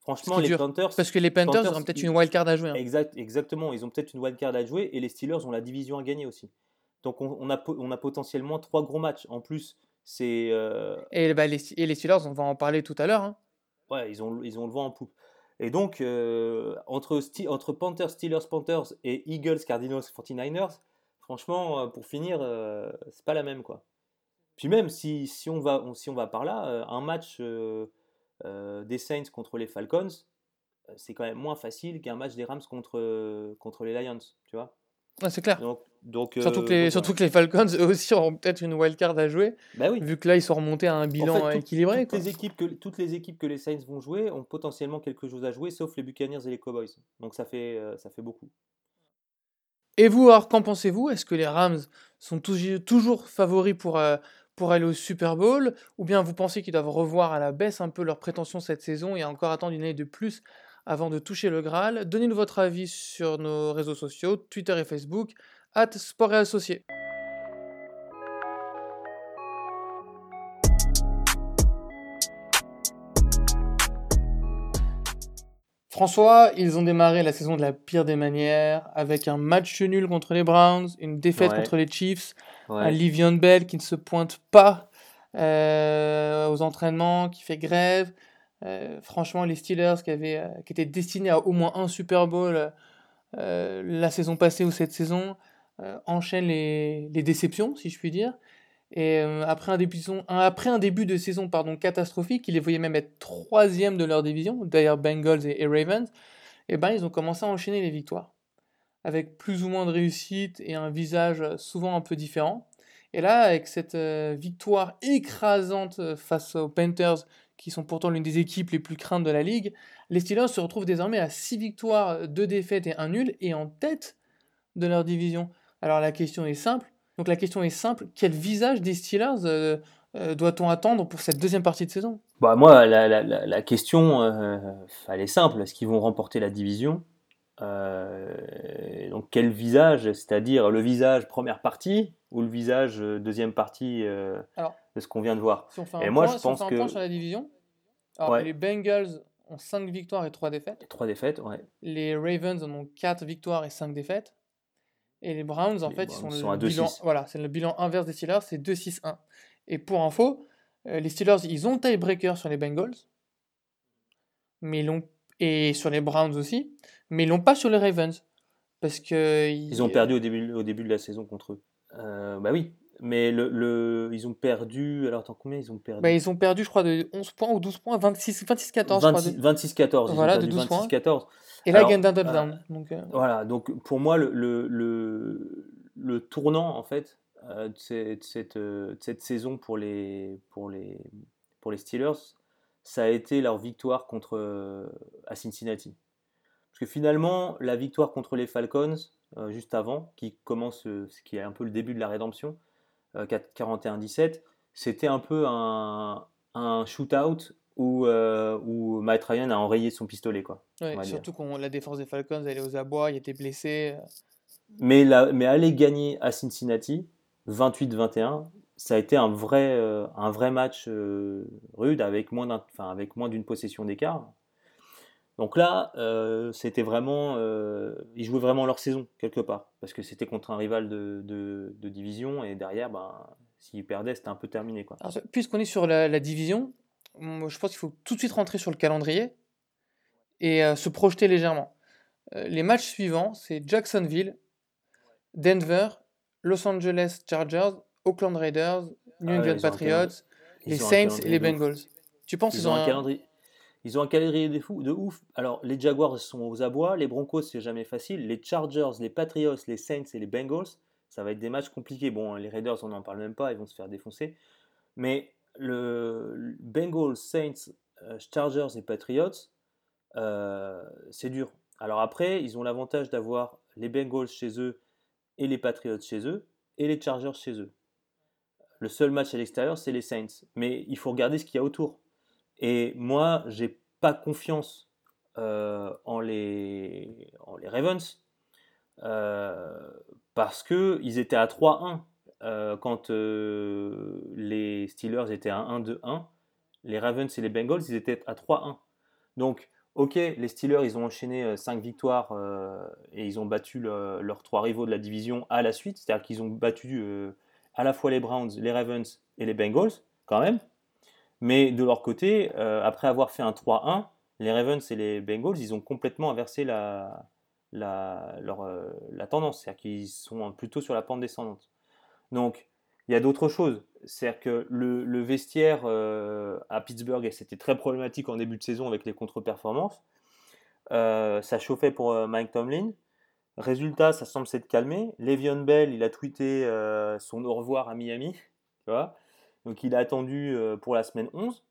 Franchement, les Panthers, Parce que les Panthers, Panthers, auront peut-être ils- une wildcard à jouer. hein. exact, exactement, ils ont peut-être une wildcard à jouer et les Steelers ont la division à gagner aussi. Donc on, on a, po- on a potentiellement trois gros matchs. En plus, c'est euh, Et, bah, les, et les Steelers, on va en parler tout à l'heure. hein. ouais, ils ont, ils ont le vent en poupe. Et donc, euh, entre, entre Panthers, Steelers, Panthers et Eagles, Cardinals, 49ers, franchement, euh, pour finir, euh, c'est pas la même, quoi. Puis même, si, si, on, va, on- si on va par là, euh, un match euh, des Saints contre les Falcons, c'est quand même moins facile qu'un match des Rams contre, contre les Lions, tu vois. Ouais, c'est clair. Donc, donc, Surtout, que les, donc, surtout que les Falcons, eux aussi, auront peut-être une wildcard à jouer, Bah oui. vu que là, ils sont remontés à un bilan En fait, tout- équilibré. toutes, quoi. les équipes que, toutes les équipes que les Saints vont jouer ont potentiellement quelque chose à jouer, sauf les Buccaneers et les Cowboys. Donc ça fait, ça fait beaucoup. Et vous, alors, qu'en pensez-vous? Est-ce que les Rams sont toujours, favoris pour, euh, pour aller au Super Bowl? Ou bien vous pensez qu'ils doivent revoir à la baisse un peu leurs prétentions cette saison et encore attendre une année de plus avant de toucher le Graal? Donnez-nous votre avis sur nos réseaux sociaux, Twitter et Facebook, at Sport et Associés. François, ils ont démarré la saison de la pire des manières, avec un match nul contre les Browns, une défaite Ouais. contre les Chiefs, un. Livion Bell qui ne se pointe pas euh, aux entraînements, qui fait grève. Euh, franchement, les Steelers qui, avaient, euh, qui étaient destinés à au moins un Super Bowl euh, la saison passée ou cette saison enchaînent les, les déceptions, si je puis dire. Et euh, après, un début de saison, catastrophique, ils les voyaient même être troisième de leur division, derrière Bengals et, Ravens, et ben ils ont commencé à enchaîner les victoires, avec plus ou moins de réussite et un visage euh, souvent un peu différent. Et là, avec cette euh, victoire écrasante face aux Panthers, qui sont pourtant l'une des équipes les plus craintes de la ligue, les Steelers se retrouvent désormais à 6 victoires, 2 défaites et 1 nul, et en tête de leur division. Alors la question est simple. Donc la question est simple. Quel visage des Steelers euh, euh, doit-on attendre pour cette deuxième partie de saison? Bah, moi, la, la- la- la question, euh, elle est simple. Est-ce qu'ils vont remporter la division? Donc, quel visage? C'est-à-dire le visage première partie ou le visage deuxième partie Alors. de ce qu'on vient de voir? Si on fait un, Et moi, point, je si on pense fait un que- point sur la division, alors, Ouais. les Bengals ont 5 victoires et 3 défaites. Trois défaites, ouais. Les Ravens en ont 4 victoires et 5 défaites. Et les Browns, en Les fait, ils sont, sont le bilan, 2-6. voilà, c'est le bilan inverse des Steelers, c'est 2-6-1. Et pour info, euh, les Steelers, ils ont tiebreaker sur les Bengals, mais ils l'ont et sur les Browns aussi, mais ils l'ont pas sur les Ravens parce que Ils ont perdu au début, au début de la saison contre eux. Euh, bah oui, mais le, le- ils ont perdu. Alors, attends, combien ils ont perdu? Bah, ils ont perdu, je crois, de 11 points ou 12 points, 26, 26 14, je crois. 26 de- 26-14. Ils Voilà, ont de perdu 12 points. 26-14. Et là, gagnent d'un touchdown. Donc, euh, Voilà, donc pour moi, le, le, le, tournant, en fait, euh, de, cette, de cette, euh, de cette saison pour les, pour, les, pour les Steelers, ça a été leur victoire contre, euh, à Cincinnati. Parce que finalement, la victoire contre les Falcons, euh, juste avant, qui commence, euh, ce qui est un peu le début de la rédemption, euh, 4- 41-17, c'était un peu un, un shootout où, euh, où Matt Ryan a enrayé son pistolet. Quoi. ouais, surtout quand la défense des Falcons, elle est aux abois, il était blessé. euh, Mais, la- mais aller gagner à Cincinnati, 28-21, ça a été un vrai, euh, un vrai match euh, rude avec moins d'un- enfin, avec moins d'une possession d'écart. Donc là, euh, c'était vraiment, euh, ils jouaient vraiment leur saison quelque part, parce que c'était contre un rival de, de- de division et derrière, ben, s'ils perdaient, c'était un peu terminé quoi. Alors, puisqu'on est sur la, la division, je pense qu'il faut tout de suite rentrer sur le calendrier et euh, se projeter légèrement. Les matchs suivants, c'est Jacksonville, Denver, Los Angeles Chargers, Oakland Raiders, New Ah ouais, England Patriots, les Saints et les. Bengals. Tu penses Ils qu'ils ont un calendrier. Ils ont un calendrier de, fou, de ouf. Alors, les Jaguars sont aux abois, les Broncos, c'est jamais facile. Les Chargers, les Patriots, les Saints et les Bengals, ça va être des matchs compliqués. Bon, les Raiders, on n'en parle même pas, ils vont se faire défoncer. Mais le Bengals, Saints, euh, Chargers et Patriots, euh, c'est dur. Alors après, ils ont l'avantage d'avoir les Bengals chez eux et les Patriots chez eux et les Chargers chez eux. Le seul match à l'extérieur, c'est les Saints. Mais il faut regarder ce qu'il y a autour. Et moi, j'ai pas confiance euh, en, les, en les Ravens euh, parce que ils étaient à 3-1 euh, quand les Steelers étaient à 1-2-1. Les Ravens et les Bengals, ils étaient à 3-1. Donc, ok, les Steelers, ils ont enchaîné 5 victoires et ils ont battu le- leurs trois rivaux de la division à la suite. C'est-à-dire qu'ils ont battu à la fois les Browns, les Ravens et les Bengals, quand même. Mais de leur côté, euh, après avoir fait un 3-1, les Ravens et les Bengals, ils ont complètement inversé la, la, leur, euh, la tendance. C'est-à-dire qu'ils sont plutôt sur la pente descendante. Donc, il y a d'autres choses. C'est-à-dire que le, le vestiaire euh, à Pittsburgh, c'était très problématique en début de saison avec les contre-performances. Ça chauffait pour Mike Tomlin. Résultat, ça semble s'être calmé. Le'Veon Bell, il a tweeté son au revoir à Miami. Tu vois Donc il a attendu euh, pour la semaine 11.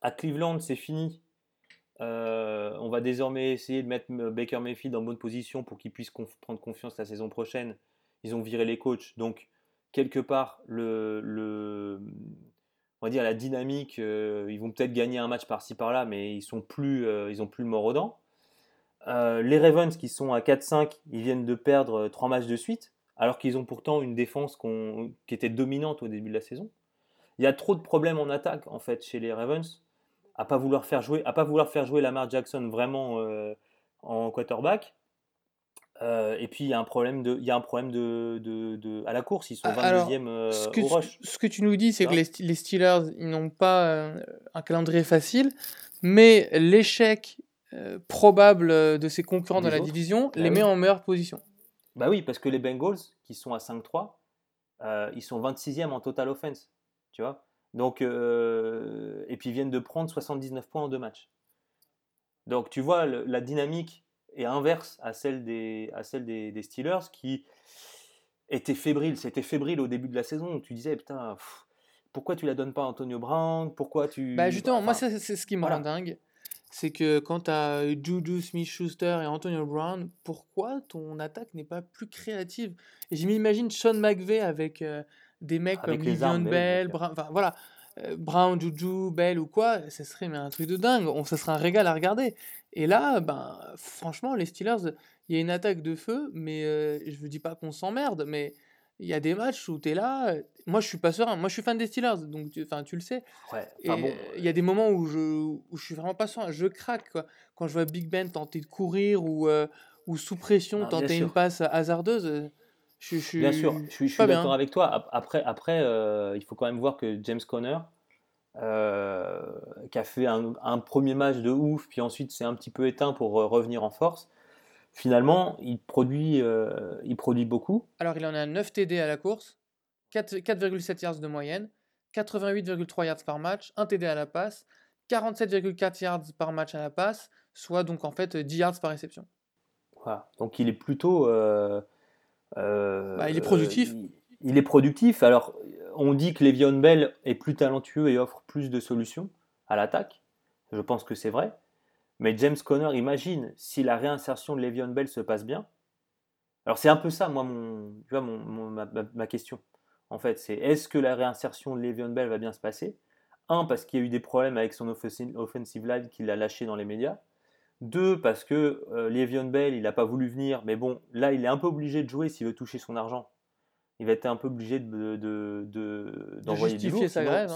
À Cleveland, c'est fini. Euh, on va désormais essayer de mettre euh, Baker Mayfield en bonne position pour qu'il puisse prendre confiance la saison prochaine. Ils ont viré les coachs. Donc, quelque part, le, on va dire la dynamique, ils vont peut-être gagner un match par-ci par-là, mais ils sont plus, plus le mort aux dents. Les Ravens qui sont à 4-5, ils viennent de perdre euh, trois matchs de suite, alors qu'ils ont pourtant une défense qui était dominante au début de la saison. Il y a trop de problèmes en attaque en fait chez les Ravens, à pas vouloir faire jouer, à pas vouloir faire jouer Lamar Jackson vraiment euh, en quarterback. Euh, et puis il y a un problème de, il y a un problème de, de, de- à la course. Ils sont Ah, alors, 22e euh, ce, que au tu, rush. ce que tu nous dis, c'est que Tu les, Steelers, ils n'ont pas un calendrier facile, mais l'échec probable de ses concurrents dans la autres. division Bah les oui. met en meilleure position. Bah oui, parce que les Bengals, qui sont à 5-3, euh, ils sont 26e en total offense. Tu vois Donc, euh, et puis ils viennent de prendre 79 points en deux matchs. Donc tu vois, le- la dynamique est inverse à celle des, à celle des, des Steelers qui étaient fébriles. C'était fébrile au début de la saison. où Tu disais, putain, pff, pourquoi tu la donnes pas à Antonio Brown? Pourquoi tu. Bah justement, moi, Enfin, c'est ce qui me voilà. rend dingue. C'est que quand tu as Juju Smith-Schuster et Antonio Brown, pourquoi ton attaque n'est pas plus créative? Et je m'imagine Sean McVay avec euh, des mecs Avec comme Livion Bell, enfin voilà, euh, Brown, Juju, Bell ou quoi, ça serait mais un truc de dingue. On, ça serait un régal à regarder. Et là, ben, franchement, les Steelers, il y a une attaque de feu, mais euh, je ne dis pas qu'on s'emmerde, mais il y a des matchs où tu es là. euh, Moi, je suis pas serein. Moi, je suis fan des Steelers, donc tu, tu le sais. ouais, Et enfin bon, il y a des moments où je, où je suis vraiment pas serein. Je craque quoi. quand je vois Big Ben tenter de courir ou, euh, ou sous pression tenter une passe hasardeuse. Je, je suis Bien sûr, je suis, d'accord avec toi. Ap- Après, après euh, il faut quand même voir que James Conner, euh, qui a fait un, un premier match de ouf, puis ensuite s'est un petit peu éteint pour euh, revenir en force, finalement, il produit, il produit beaucoup. Alors, il en a 9 TD à la course, 4 4,7 yards de moyenne, 88,3 yards par match, 1 TD à la passe, 47,4 yards par match à la passe, soit donc en fait 10 yards par réception. Voilà. Donc il est plutôt. Euh, Bah, il est productif. il, il est productif. Alors, on dit que Le'Veon Bell est plus talentueux et offre plus de solutions à l'attaque. Je pense que c'est vrai. Mais James Conner, imagine si la réinsertion de Le'Veon Bell se passe bien. Alors c'est un peu ça, moi, mon, tu vois, mon, mon- ma, question. En fait, c'est est-ce que la réinsertion de Le'Veon Bell va bien se passer? Un, parce qu'il y a eu des problèmes avec son offensive, offensive line qu'il a lâché dans les médias. Deux, parce que euh, Le'Veon Bell, il n'a pas voulu venir, mais bon, là, il est un peu obligé de jouer s'il veut toucher son argent. Il va être un peu obligé de, de- de- De d'envoyer du justifier lourd, sa sinon, grève. hein,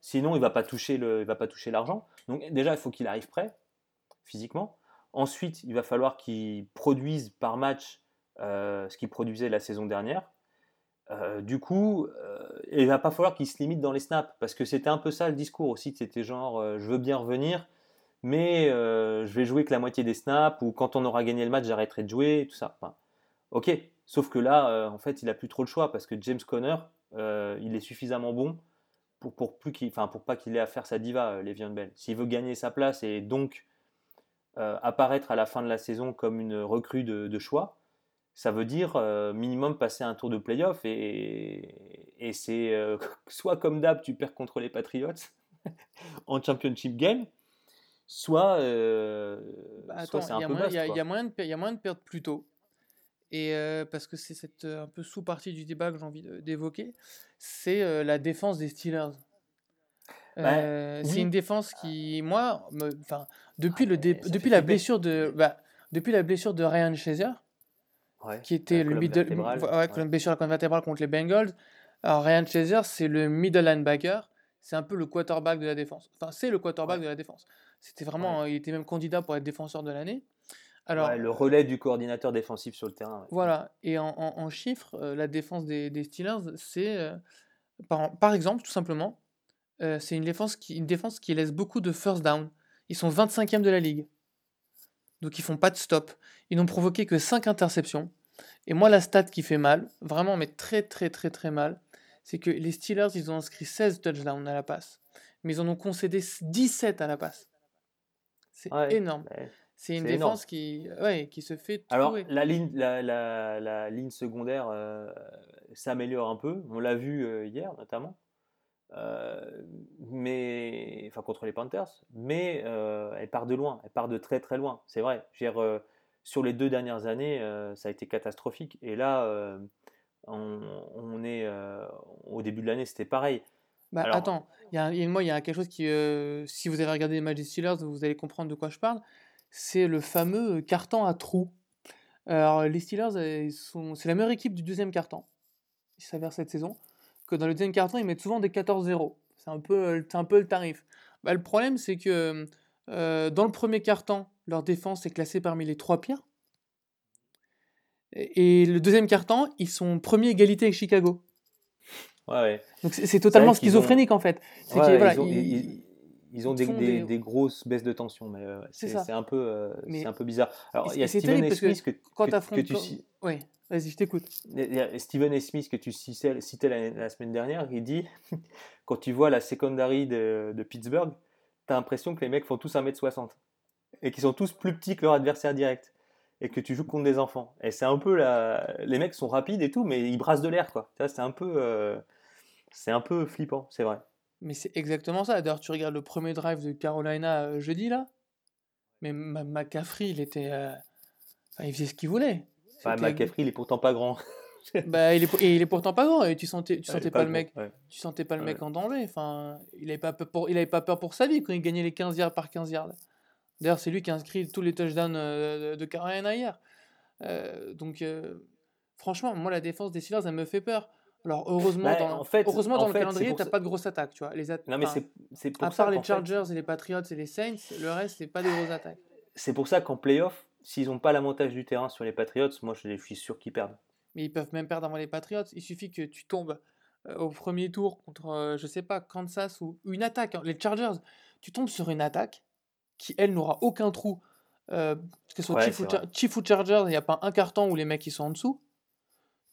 sinon, il va pas toucher le, il va pas toucher l'argent. Donc déjà, il faut qu'il arrive prêt physiquement. Ensuite, il va falloir qu'il produise par match euh, ce qu'il produisait la saison dernière. Euh, du coup, euh, il va pas falloir qu'il se limite dans les snaps parce que c'était un peu ça le discours aussi. C'était genre, euh, je veux bien revenir, mais euh, je vais jouer que la moitié des snaps ou quand on aura gagné le match, j'arrêterai de jouer, tout ça. Ok, sauf que là, euh, en fait, il a plus trop le choix parce que James Conner, euh, il est suffisamment bon pour, pour, plus pour pas qu'il ait à faire sa diva, euh, Le'Veon Bell. S'il veut gagner sa place et donc apparaître à la fin de la saison comme une recrue de, choix, ça veut dire minimum passer un tour de playoff et, et c'est euh, soit comme d'hab, tu perds contre les Patriots en championship game, soit, euh, Bah, soit c'est il y, un a peu il y a- y moyen de perdre plus tôt. Et euh, parce que c'est cette euh, un peu sous-partie du débat que j'ai envie d'évoquer, c'est euh, la défense des Steelers. Bah, c'est une défense qui, moi, enfin, depuis Ah, le dé- depuis la blessure de, bah, depuis la blessure de Ryan Shazier, Ouais, qui était le middle, ouais, blessure à la colonne vertébrale contre les Bengals. Alors Ryan Shazier, c'est le middle linebacker, c'est un peu le quarterback de la défense. Enfin, c'est le quarterback Ouais. de la défense. C'était vraiment, il était même candidat pour être défenseur de l'année. Alors, Ouais, le relais du coordinateur défensif sur le terrain. Voilà, et en, en- en chiffres, euh, la défense des, des Steelers, c'est, euh, par, par exemple, tout simplement, euh, c'est une défense, qui, une défense qui laisse beaucoup de first down. Ils sont 25e de la ligue. Donc ils font pas de stop. Ils n'ont provoqué que 5 interceptions. Et moi, la stat qui fait mal, vraiment, mais très très très très mal, c'est que les Steelers, ils ont inscrit 16 touchdowns à la passe. Mais ils en ont concédé 17 à la passe. C'est Ouais, énorme. ouais. C'est une défense qui, ouais, qui se fait Alors, la ligne, la, la- la ligne secondaire euh, s'améliore un peu. On l'a vu euh, hier, notamment. Euh, mais, enfin, contre les Panthers. Mais elle part de loin. Elle part de très, très loin. C'est vrai. Dire, sur les deux dernières années, ça a été catastrophique. Et là, on, on est euh, au début de l'année, c'était pareil. Bah Alors- attends, il y a, il y a- moi il y a quelque chose qui, euh, si vous avez regardé les matchs des Steelers, vous allez comprendre de quoi je parle. C'est le fameux carton à trous. Alors les Steelers, euh, c'est la meilleure équipe du deuxième carton. Il s'avère cette saison que dans le deuxième carton, ils mettent souvent des 14-0. C'est un peu, euh, un peu le tarif. Bah, le problème, c'est que euh, dans le premier quart-temps, leur défense est classée parmi les trois pires. Et, et le deuxième quart-temps, ils sont premiers égalité avec Chicago. Ouais, ouais. Donc c'est totalement ont- schizophrénique en fait. Ouais, voilà, ils ont, ils- ils- ils ont ils des, grosses baisses de tension, mais euh, C'est un, peu, euh, Mais- un peu bizarre. Alors, et il y a Steven que Smith que, quand que- tu Oui, vas-y, je t'écoute. Steven. Smith que tu citais, citais la, la semaine dernière, il dit quand tu vois la secondary de, de Pittsburgh, tu as l'impression que les mecs font tous 1m60 et qu'ils sont tous plus petits que leur adversaire direct et que tu joues contre des enfants. Et c'est un peu la... les mecs sont rapides et tout, mais ils brassent de l'air quoi. C'est un peu, euh, c'est un peu flippant, c'est vrai. Mais c'est exactement ça. D'ailleurs, tu regardes le premier drive de Carolina euh, jeudi là. Mais Ma- McCaffrey, il était. euh, enfin, il faisait ce qu'il voulait. Enfin, McCaffrey, il est pourtant pas grand. Bah, il est, et il est pourtant pas grand. Et tu sentais, tu sentais pas, le mec. ouais. Tu sentais pas le mec en danger. Enfin, il avait pas peur pour, il avait pas peur pour sa vie quand il gagnait les 15 yards par 15 yards. D'ailleurs, c'est lui qui a inscrit tous les touchdowns euh, de Carolina hier. Euh, donc, euh, franchement, moi, la défense des Steelers, elle me fait peur. Alors, heureusement, Bah, dans, en fait- heureusement, en dans fait, le calendrier, t'as ça- pas de grosses attaques, tu vois. Les Non, mais c'est pour à ça part les qu'en fait, Chargers et les Patriots et les Saints, le reste, c'est pas des grosses attaques. c'est pour ça qu'en playoff, s'ils n'ont pas l'avantage du terrain sur les Patriots, moi je suis sûr qu'ils perdent. Mais ils peuvent même perdre avant les Patriots. Il suffit que tu tombes au premier tour contre, je sais pas, Kansas ou une attaque. hein, Les Chargers, tu tombes sur une attaque qui, elle, n'aura aucun trou. Euh, que ce soit Ouais, Chief, ou c'est Char- Chief ou Chargers, il n'y a pas un carton où les mecs ils sont en dessous.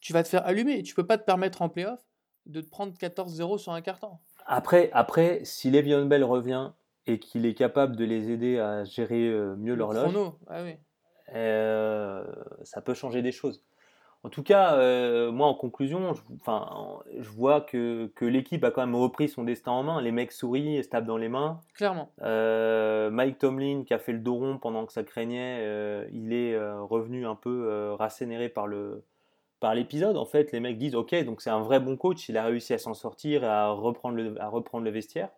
Tu vas te faire allumer. Tu peux pas te permettre en playoff de te prendre 14-0 sur un carton. Après, après si Le'Veon Bell revient et qu'il est capable de les aider à gérer euh, mieux Le l'horloge, chrono, ah oui. euh, ça peut changer des choses. En tout cas, euh, moi en conclusion, je, enfin, en- je vois que, que l'équipe a quand même repris son destin en main. Les mecs sourient, se tapent dans les mains. Clairement. Euh, Mike Tomlin, qui a fait le dos rond pendant que ça craignait, euh, il est revenu un peu rassénéré par le par l'épisode. En fait, les mecs disent OK, donc c'est un vrai bon coach. Il a réussi à s'en sortir, et à reprendre le, à reprendre le vestiaire.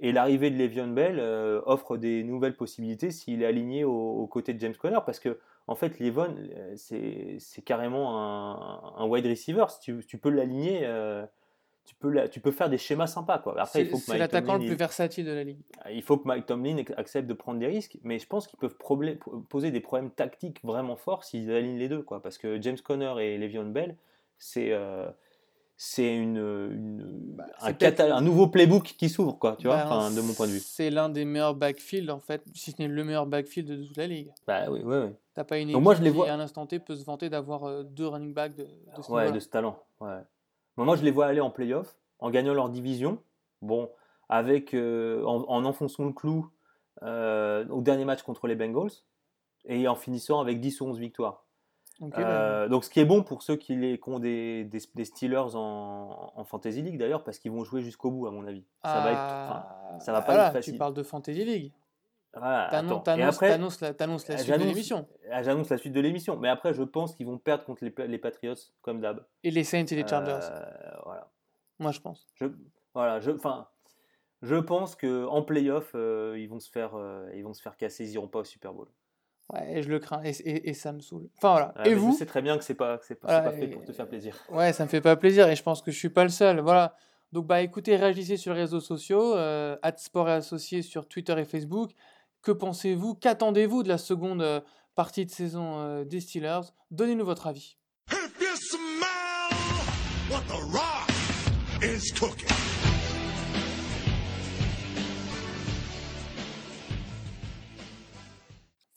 Et l'arrivée de Le'Veon Bell offre des nouvelles possibilités s'il est aligné au- aux côtés de James Conner, parce que en fait, Le'Veon, euh, c'est c'est carrément un, un wide receiver. Si tu, tu peux l'aligner. euh, tu peux, la- tu peux faire des schémas sympas. Quoi. Après, il C'est faut que c'est Mike l'attaquant Tomlin, le plus il- versatile de la ligue. il faut que Mike Tomlin ac- accepte de prendre des risques, mais je pense qu'ils peuvent problé- poser des problèmes tactiques vraiment forts s'ils alignent les deux, quoi. Parce que James Conner et Le'Veon Bell, c'est euh, c'est une, une- Bah, un, un nouveau playbook qui s'ouvre, quoi. Tu vois, Bah, enfin, de mon point de vue. C'est l'un des meilleurs backfields, en fait, si ce n'est le meilleur backfield de toute la ligue. Bah oui, ouais, ouais. T'as pas une Donc équipe moi, je les qui, vois- à l'instant T, peut se vanter d'avoir euh, deux running backs de, de ce Ouais, de ce talent. Ouais. Moi, je les vois aller en playoff, en gagnant leur division. Bon, avec euh, en, en enfonçant le clou euh, au dernier match contre les Bengals et en finissant avec 10 ou 11 victoires. Bah, Euh, donc, ce qui est bon pour ceux qui, les, qui ont des, des, des Steelers en, en Fantasy League d'ailleurs, parce qu'ils vont jouer jusqu'au bout, à mon avis. Ça va être. enfin, ah, ça va pas voilà, être facile. Tu parles de Fantasy League. voilà. Et T'annonces la, t'annonces la euh, suite de l'émission. ah, j'annonce la suite de l'émission. Mais après, je pense qu'ils vont perdre contre les, les Patriots, comme d'hab. Et les Saints et les Chargers, Euh, voilà. moi je pense. Je, voilà, je, enfin, je pense que en playoff, euh, ils vont se faire, ils vont se faire casser, ils iront pas au Super Bowl. Ouais, je le crains et, et- et ça me saoule. Enfin voilà. Ouais, et vous Je sais très bien que c'est pas, que c'est pas, Voilà, pas fait et- pour te faire plaisir. Ouais, ça me fait pas plaisir et je pense que je suis pas le seul. Voilà. Donc bah écoutez, réagissez sur les réseaux sociaux, euh, Sport et Associés sur Twitter et Facebook. Que pensez-vous? Qu'attendez-vous de la seconde euh, partie de saison euh, des Steelers? Donnez-nous votre avis. If you smell what the rock is cooking.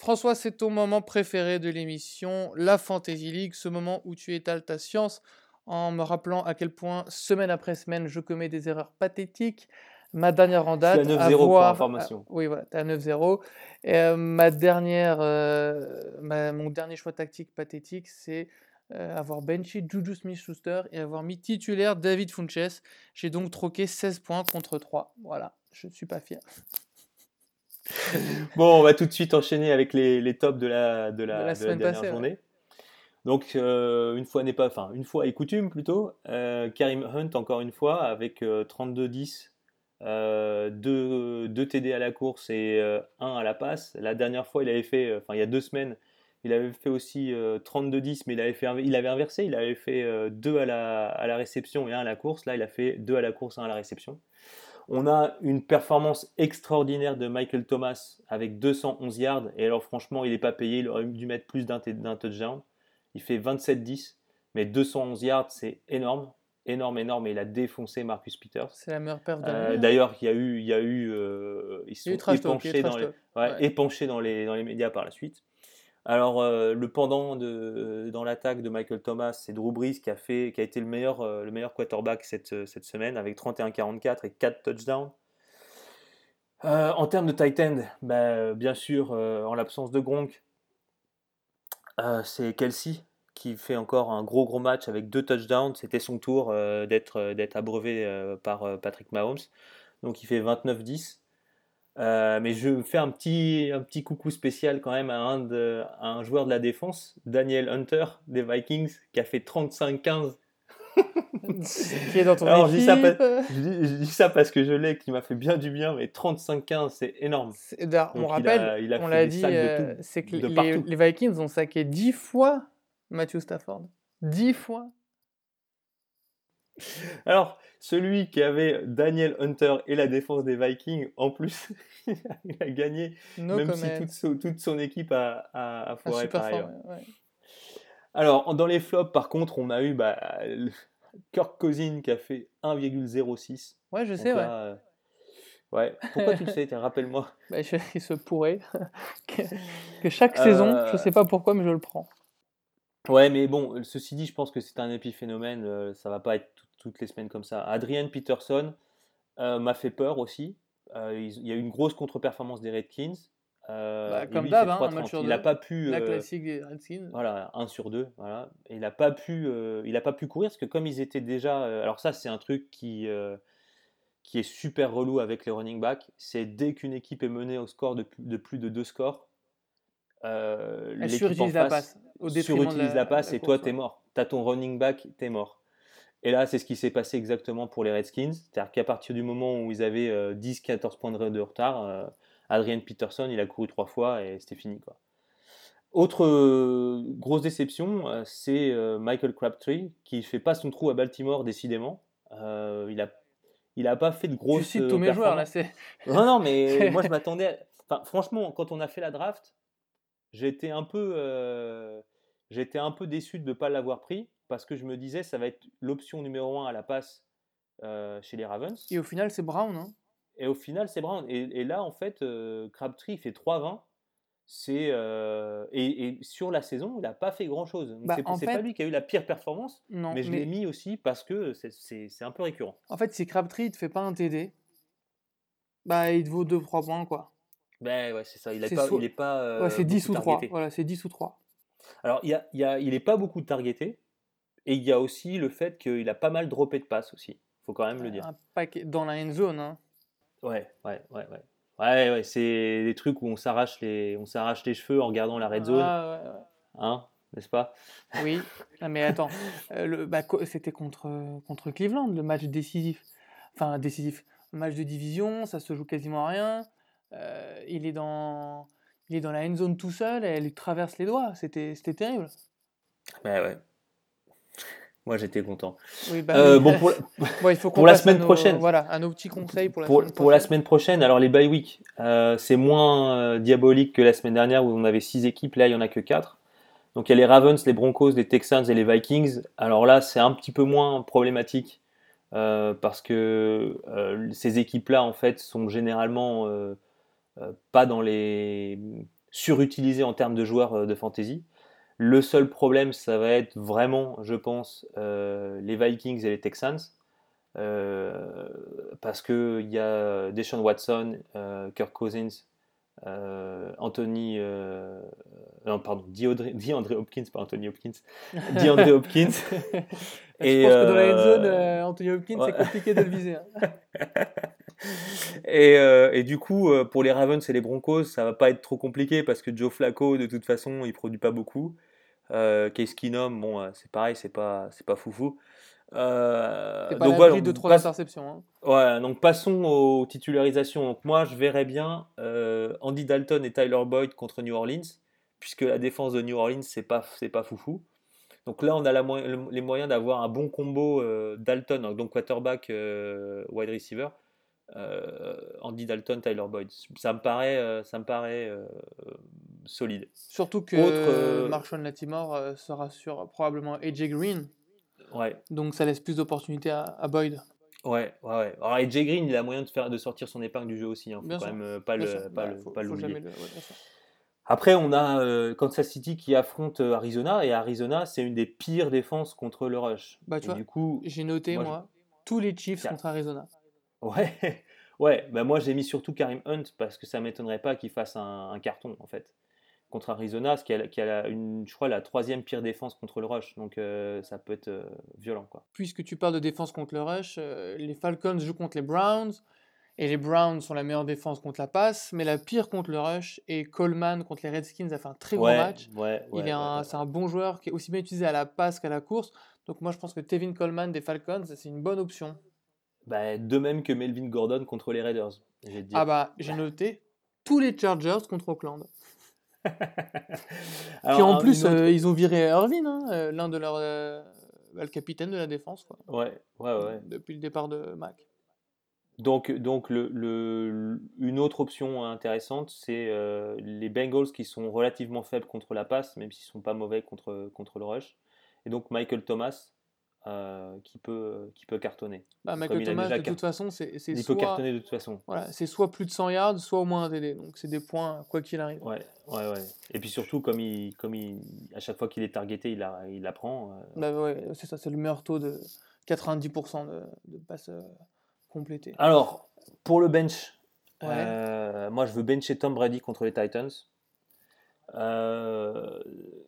François, c'est ton moment préféré de l'émission, la Fantasy League, ce moment où tu étales ta science en me rappelant à quel point, semaine après semaine, je commets des erreurs pathétiques. Ma dernière en date, à 9-0 pour information. ah, oui, voilà, t'es à 9-0. Et, euh, ma dernière, euh, ma- mon dernier choix tactique pathétique, c'est euh, avoir benché Juju Smith-Schuster et avoir mis titulaire David Funches. J'ai donc troqué 16 points contre 3. Voilà, je ne suis pas fier. Bon, on va tout de suite enchaîner avec les, les tops de la, de la, De la de la dernière passée, ouais. journée. Donc, euh, une fois n'est pas, enfin, une fois et coutume plutôt, euh, Karim Hunt encore une fois avec euh, 32-10, euh, 2, TD à la course et 1 à la passe. La dernière fois, il avait fait, euh, enfin, il y a deux semaines, il avait fait aussi euh, 32-10, mais il avait, fait, il avait inversé, il avait fait 2 à la, à la réception et 1 à la course. Là, il a fait 2 à la course, 1 à la réception. On a une performance extraordinaire de Michael Thomas avec 211 yards. Et alors, franchement, il n'est pas payé. Il aurait dû mettre plus d'un touchdown. Il fait 27-10. Mais 211 yards, c'est énorme. Énorme, énorme. Et il a défoncé Marcus Peters. C'est la meilleure perte de Euh. D'ailleurs, il y a eu, il y a eu, euh, ils eu sont épanchés trash dans les, talk. ouais, Ouais. épanchés dans les, dans les médias par la suite. Alors, euh, le pendant de, dans l'attaque de Michael Thomas, c'est Drew Brees qui a, fait, qui a été le meilleur, euh, quarterback cette, semaine avec 31-44 et 4 touchdowns. Euh, en termes de tight end, bah, bien sûr, euh, en l'absence de Gronk, euh, c'est Kelsey qui fait encore un gros gros match avec deux touchdowns. C'était son tour euh, d'être euh, abreuvé euh, par euh, Patrick Mahomes. Donc il fait 29-10. Euh, mais je fais un petit, un petit coucou spécial quand même à un, de- à un joueur de la défense, Daniel Hunter des Vikings, qui a fait 35-15. qui est dans ton Alors, je dis ça équipe. Je dis, je dis ça parce que je l'ai, qui m'a fait bien du bien, mais 35-15, c'est énorme. On Donc, il rappelle, a- il a on l'a dit, euh, c'est que les, les Vikings ont saqué 10 fois Matthew Stafford. 10 fois. Alors, celui qui avait Daniel Hunter et la défense des Vikings, en plus, il a gagné, No même si toute, son- toute son équipe a, a, a Un foiré par ailleurs. ouais. Alors, dans les flops, par contre, on a eu bah, Kirk Cousin qui a fait 1,06. Ouais, je Donc sais, ouais. là, euh, ouais. Pourquoi tu le sais Tiens, Rappelle-moi. Bah, je- il se pourrait que, que chaque saison, je Euh, sais pas pourquoi, mais je le prends. Ouais, mais bon, ceci dit, je pense que c'est un épiphénomène. euh, ça va pas être tout- toutes les semaines comme ça. Adrian Peterson euh, m'a fait peur aussi. Euh, ils- il y a eu une grosse contre-performance des Redskins. Euh, Bah, et comme lui, il d'hab, hein, un 3,30. match sur Il n'a deux. pas pu. La euh, classique des Redskins. Voilà, 1 sur 2, voilà. Et il n'a pas pu, euh, il a pas pu courir parce que comme ils étaient déjà, euh, alors ça c'est un truc qui euh, qui est super relou avec les running backs, c'est dès qu'une équipe est menée au score de, plus- de plus de deux scores, euh, Elle l'équipe en surutilise la face passe. Au surutilise la, passe la et toi t'es mort. T'as ton running back, t'es mort. Et là c'est ce qui s'est passé exactement pour les Redskins, c'est-à-dire qu'à partir du moment où ils avaient 10-14 points de, retard, euh, Adrian Peterson il a couru trois fois et c'était fini quoi. Autre euh, grosse déception, euh, c'est euh, Michael Crabtree qui fait pas son trou à Baltimore décidément. Euh, il a il a pas fait de Tu grosses cites euh, tous mes joueurs là. Non non mais moi je m'attendais. à- Enfin franchement quand on a fait la draft, j'étais un peu euh, j'étais un peu déçu de ne pas l'avoir pris parce que je me disais ça va être l'option numéro un à la passe euh, chez les Ravens. Et au final, c'est Brown. Hein. Et au final, c'est Brown. Et, et là, en fait, euh, Crabtree fait 3-20. C'est euh, et, et sur la saison, il n'a pas fait grand chose. Bah, c'est fait- pas lui qui a eu la pire performance, Non, mais je l'ai mis aussi parce que c'est- un peu récurrent. En fait, si Crabtree ne te fait pas un TD, bah il te vaut 2-3 points quoi. Ben ouais, c'est ça. Il est C'est pas, soit- il est pas. euh, ouais, c'est 10 ou beaucoup 3. targeté. Voilà, c'est 10 ou 3. Alors, il y a, il y a- il est pas beaucoup targeté, et il y a aussi le fait qu'il a pas mal droppé de passes aussi. Faut quand même le dire. Un paquet dans la end zone. Hein. Ouais, ouais, ouais, ouais. Ouais, ouais, c'est des trucs où on s'arrache les, on s'arrache les cheveux en regardant la red zone, Ah, ouais, ouais. hein, n'est-ce pas? Oui, Ah, mais attends, euh, bah, c'était contre, contre Cleveland, le match décisif. Enfin, décisif. Match de division, ça se joue quasiment à rien. Euh, il, est dans, il est dans la end zone tout seul et elle lui traverse les doigts. C'était terrible. Ouais, ouais. Moi, j'étais content. Oui, bah Euh, bon, pour, Bon, il faut qu'on pour la semaine nos- prochaine. Voilà, à nos petits conseils pour la pour, semaine pour la prochaine. semaine prochaine, alors les bye week, euh, c'est moins euh, diabolique que la semaine dernière où on avait 6 équipes, là il y en a que 4. Donc il y a les Ravens, les Broncos, les Texans et les Vikings. Alors là, c'est un petit peu moins problématique parce que ces équipes-là, en fait, sont généralement pas dans les surutilisées en termes de joueurs euh, de fantasy. Le seul problème, ça va être vraiment, je pense, euh, les Vikings et les Texans. Euh, parce qu'il y a Deshaun Watson, euh, Kirk Cousins, euh, Anthony, euh, non, pardon, DeAndre, Hopkins, pas Anthony Hopkins, DeAndre Hopkins. Je Et, pense que dans la end zone, euh, euh, Anthony Hopkins, ouais. c'est compliqué de le viser. hein. et, euh, et du coup, euh, pour les Ravens et les Broncos, ça va pas être trop compliqué parce que Joe Flacco, de toute façon, il produit pas beaucoup. Euh, Case Keenum, bon, euh, c'est pareil, c'est pas, c'est pas foufou. Euh, C'est pas donc voilà, de on trois passe- interceptions. hein. Voilà, donc passons aux titularisations. Donc moi, je verrais bien euh, Andy Dalton et Tyler Boyd contre New Orleans, puisque la défense de New Orleans, c'est pas, c'est pas foufou. Donc là, on a la les moyens d'avoir un bon combo euh, Dalton, donc quarterback, wide receiver, Andy Dalton, Tyler Boyd. Ça me paraît, euh, ça me paraît euh, solide. Surtout que Autre, euh, Marshall Latimore euh, sera sur probablement AJ Green, Ouais, donc ça laisse plus d'opportunités à, à Boyd. ouais, ouais. ouais. Alors, AJ Green, il a moyen de, faire, de sortir son épingle du jeu aussi. Hein. Faut Bien quand sûr, même euh, pas Bien le, sûr, pas bah, le- faut- pas faut l'oublier. jamais le- ouais, bien sûr. Après, on a euh, Kansas City qui affronte euh, Arizona, et Arizona, c'est une des pires défenses contre le rush. Bah, tu Et vois, du coup, J'ai noté, moi, moi, tous les Chiefs contre Arizona. Ouais, ouais. Bah moi, j'ai mis surtout Karim Hunt parce que ça m'étonnerait pas qu'il fasse un, un carton en fait contre Arizona, ce qui a, qui a la- une, je crois, la troisième pire défense contre le rush. Donc, euh, ça peut être euh, violent, quoi. Puisque tu parles de défense contre le rush, euh, les Falcons jouent contre les Browns, et les Browns sont la meilleure défense contre la passe, mais la pire contre le rush, et Coleman contre les Redskins a fait un très ouais, match. ouais, Il ouais, est un, ouais. c'est un bon joueur qui est aussi bien utilisé à la passe qu'à la course. Donc moi je pense que Tevin Coleman des Falcons, c'est une bonne option. Bah, de même que Melvin Gordon contre les Raiders. Ah bah j'ai noté tous les Chargers contre Oakland. Alors, Qui en plus autre- euh, ils ont viré Irvin, hein, euh, l'un de leurs euh, bah, le capitaine de la défense quoi, Ouais, ouais, ouais. depuis le départ de Mac. Donc, donc le, le- une autre option intéressante, c'est euh, les Bengals qui sont relativement faibles contre la passe, même s'ils ne sont pas mauvais contre, contre le rush. Et donc Michael Thomas euh, qui, peut, qui peut cartonner. Bah, Comme Michael il a Thomas de toute façon c'est Il peut cartonner de toute façon. voilà, c'est soit plus de 100 yards, soit au moins un TD. Donc c'est des points quoi qu'il arrive. Ouais, ouais, ouais. Et puis surtout, comme, il, comme il, à chaque fois qu'il est targeté, il, la, il euh, Bah ouais, c'est ça, c'est le meilleur taux de 90% de, de passes euh, complétées. Alors, pour le bench, Ouais. moi je veux bencher Tom Brady contre les Titans. Euh,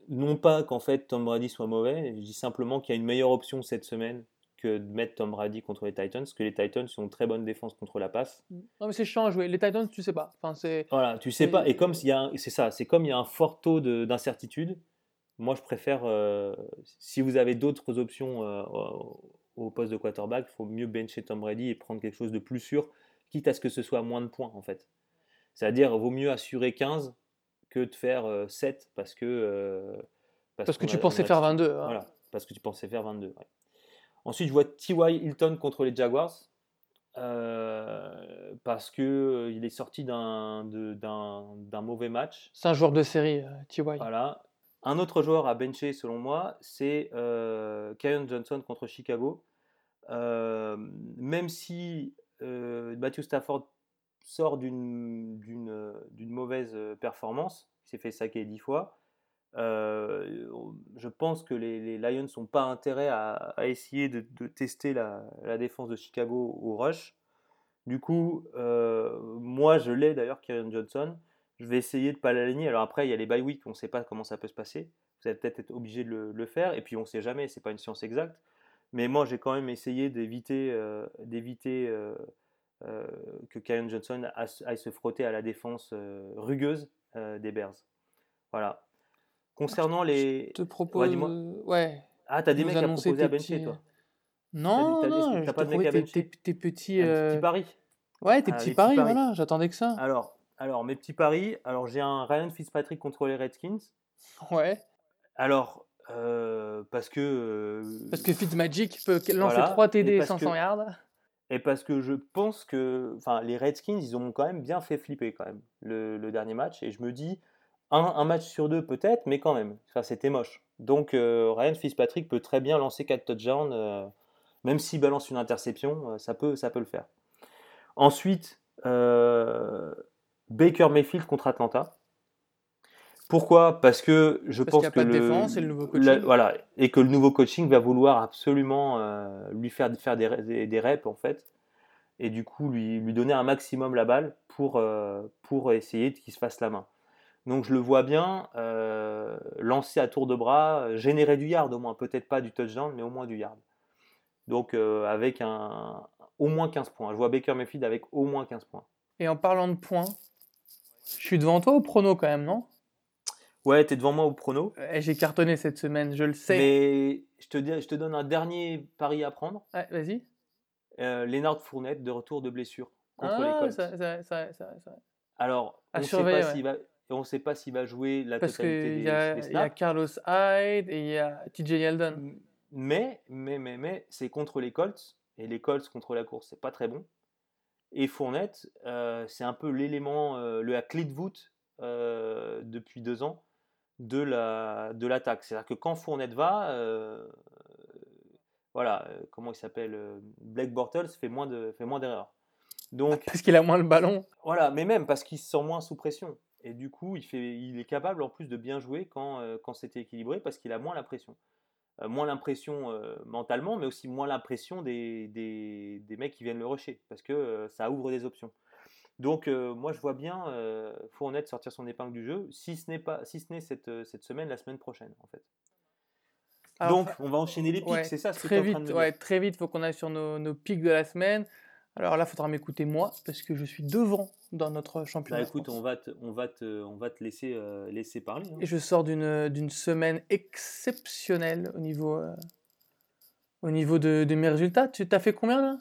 non pas qu'en fait Tom Brady soit mauvais, je dis simplement qu'il y a une meilleure option cette semaine que de mettre Tom Brady contre les Titans, parce que les Titans ont une très bonne défense contre la passe. Non mais c'est chiant à jouer. Les Titans, tu sais pas. Enfin c'est Voilà, tu sais pas, et comme s'il y a c'est ça, c'est comme il y a un fort taux de- d'incertitude, moi je préfère, euh, si vous avez d'autres options euh, au, au poste de quarterback, il faut mieux bencher Tom Brady et prendre quelque chose de plus sûr, quitte à ce que ce soit moins de points en fait. C'est-à-dire, vaut mieux assurer 15 que de faire euh, 7 parce que. euh, parce que tu a- pensais faire 22. hein. Voilà, parce que tu pensais faire 22. ouais. Ensuite, je vois T.Y. Hilton contre les Jaguars. euh, parce que euh, il est sorti d'un d'un d'un mauvais match. C'est un joueur de série, euh, T.Y. Voilà. Un autre joueur à bencher, selon moi, c'est euh, Johnson contre Chicago. Euh, même si euh, Matthew Stafford sort d'une mauvaise euh, performance, il s'est fait saquer dix fois, euh, je pense que les, Lions n'ont pas intérêt à, essayer de, tester la, défense de Chicago au rush. Du coup, euh, moi je l'ai d'ailleurs, Kieran Johnson. Je vais essayer de ne pas l'aligner. Alors après, il y a les bye week, on ne sait pas comment ça peut se passer. Vous allez peut-être être obligé de le, faire. Et puis on ne sait jamais, c'est pas une science exacte. Mais moi, j'ai quand même essayé d'éviter euh, que Karen Johnson aille se frotter à la défense euh, rugueuse euh, des Bears. Voilà. Concernant les. Je te propose. euh, Ouais. Ah, t'as des mecs à proposer à bencher, petits, toi euh, Non, t'as- non, t'as pas de mec trouvais à bencher tes- tes petits. Un euh, petit pari. Ouais, tes Ah, petits paris, paris. voilà, j'attendais que ça. Alors, alors, mes petits paris. Alors, j'ai un Ryan Fitzpatrick contre les Redskins. Ouais. Alors, euh, parce que. euh, Parce que Fitzmagic peut lancer Voilà, 3 et TD et parce 500 que- yards. Et parce que je pense que enfin, les Redskins, ils ont quand même bien fait flipper quand même le, dernier match. Et je me dis, un, match sur deux peut-être, mais quand même, enfin, c'était moche. Donc euh, Ryan Fitzpatrick peut très bien lancer 4 touchdowns, euh, même s'il balance une interception, euh, ça, peut, ça peut le faire. Ensuite, Baker Mayfield contre Atlanta. Pourquoi? Parce que je Parce pense y a que pas de le, défense et le nouveau la- coaching. voilà, et que le nouveau coaching va vouloir absolument euh, lui faire, faire des, des, des reps en fait, et du coup lui, lui donner un maximum la balle pour, euh, pour essayer qu'il se fasse la main. Donc je le vois bien euh, lancer à tour de bras, générer du yard au moins, peut-être pas du touchdown, mais au moins du yard. Donc euh, avec un, au moins 15 points. Je vois Baker Mayfield avec au moins 15 points. Et en parlant de points, je suis devant toi au prono quand même, non? Ouais, t'es devant moi au prono. Eh, J'ai cartonné cette semaine, je le sais. Mais je te, dis- je te donne un dernier pari à prendre. Ouais, Vas-y. Euh, Lénard Fournette de retour de blessure contre les Ah, Colts. ça- ça- ça- ça- ça- Alors, on ne sait pas ouais. s'il va, on sait pas s'il va jouer la Parce totalité des, y, a- des il y a. Carlos Hyde et il y a TJ Yeldon. Mais, mais, mais, mais, c'est contre les Colts et les Colts contre la course, c'est pas très bon. Et Fournette, euh, c'est un peu l'élément, euh, le la clé de voûte euh, depuis deux ans de la de l'attaque. C'est-à-dire que quand Fournette va, euh, voilà, euh, comment il s'appelle, euh, Blake Bortles fait moins de fait moins d'erreurs. Donc Parce qu'il a moins le ballon. voilà, mais même parce qu'il se sent moins sous pression. Et du coup, il, fait, il est capable en plus de bien jouer quand, euh, quand c'était équilibré parce qu'il a moins la pression. Moins l'impression mentalement, mais aussi moins l'impression des, des, des mecs qui viennent le rusher parce que ça ouvre des options. Donc, euh, moi, je vois bien euh, Fournette sortir son épingle du jeu, si ce n'est pas, si ce n'est cette, cette semaine, la semaine prochaine, en fait. Alors, Donc, on va enchaîner les pics, ouais, c'est ça ce très tu es en vite, train de me ouais, dire. très vite, faut qu'on aille sur nos, nos pics de la semaine. Alors là, il faudra m'écouter moi, parce que je suis devant dans notre Bah, championnat. de écoute, on va te, on va te, on va te laisser, euh, laisser parler. hein. Et je sors d'une d'une semaine exceptionnelle au niveau, au niveau de, de mes résultats. Tu t'as fait combien là?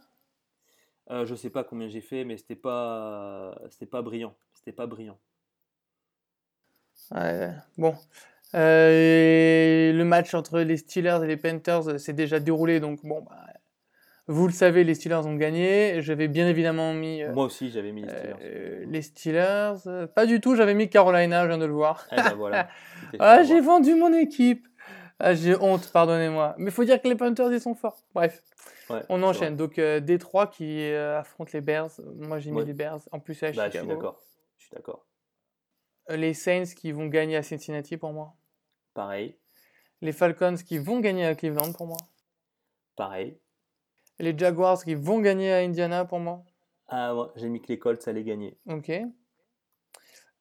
Euh, je sais pas combien j'ai fait, mais c'était pas, c'était pas brillant. C'était pas brillant. Ouais, Bon. Euh, le match entre les Steelers et les Panthers euh, s'est déjà déroulé, donc bon, bah, vous le savez, les Steelers ont gagné. J'avais bien évidemment mis euh, Moi aussi, j'avais mis les Steelers. euh, les Steelers. Pas du tout, j'avais mis Carolina, je viens de le voir. Eh ben voilà. Ah, j'ai vendu mon équipe. Ah, j'ai honte, pardonnez-moi. Mais faut dire que les Panthers, ils sont forts. Bref, Ouais, on enchaîne. Donc, euh, Détroit qui euh, affronte les Bears. Moi, j'ai mis les Bears. En plus, c'est à. Bah, je suis d'accord. Je suis d'accord. Euh, Les Saints qui vont gagner à Cincinnati pour moi. Pareil, Les Falcons qui vont gagner à Cleveland pour moi. pareil. Les Jaguars qui vont gagner à Indiana pour moi. Ah, ouais, j'ai mis que les Colts allaient gagner. Ok. Ils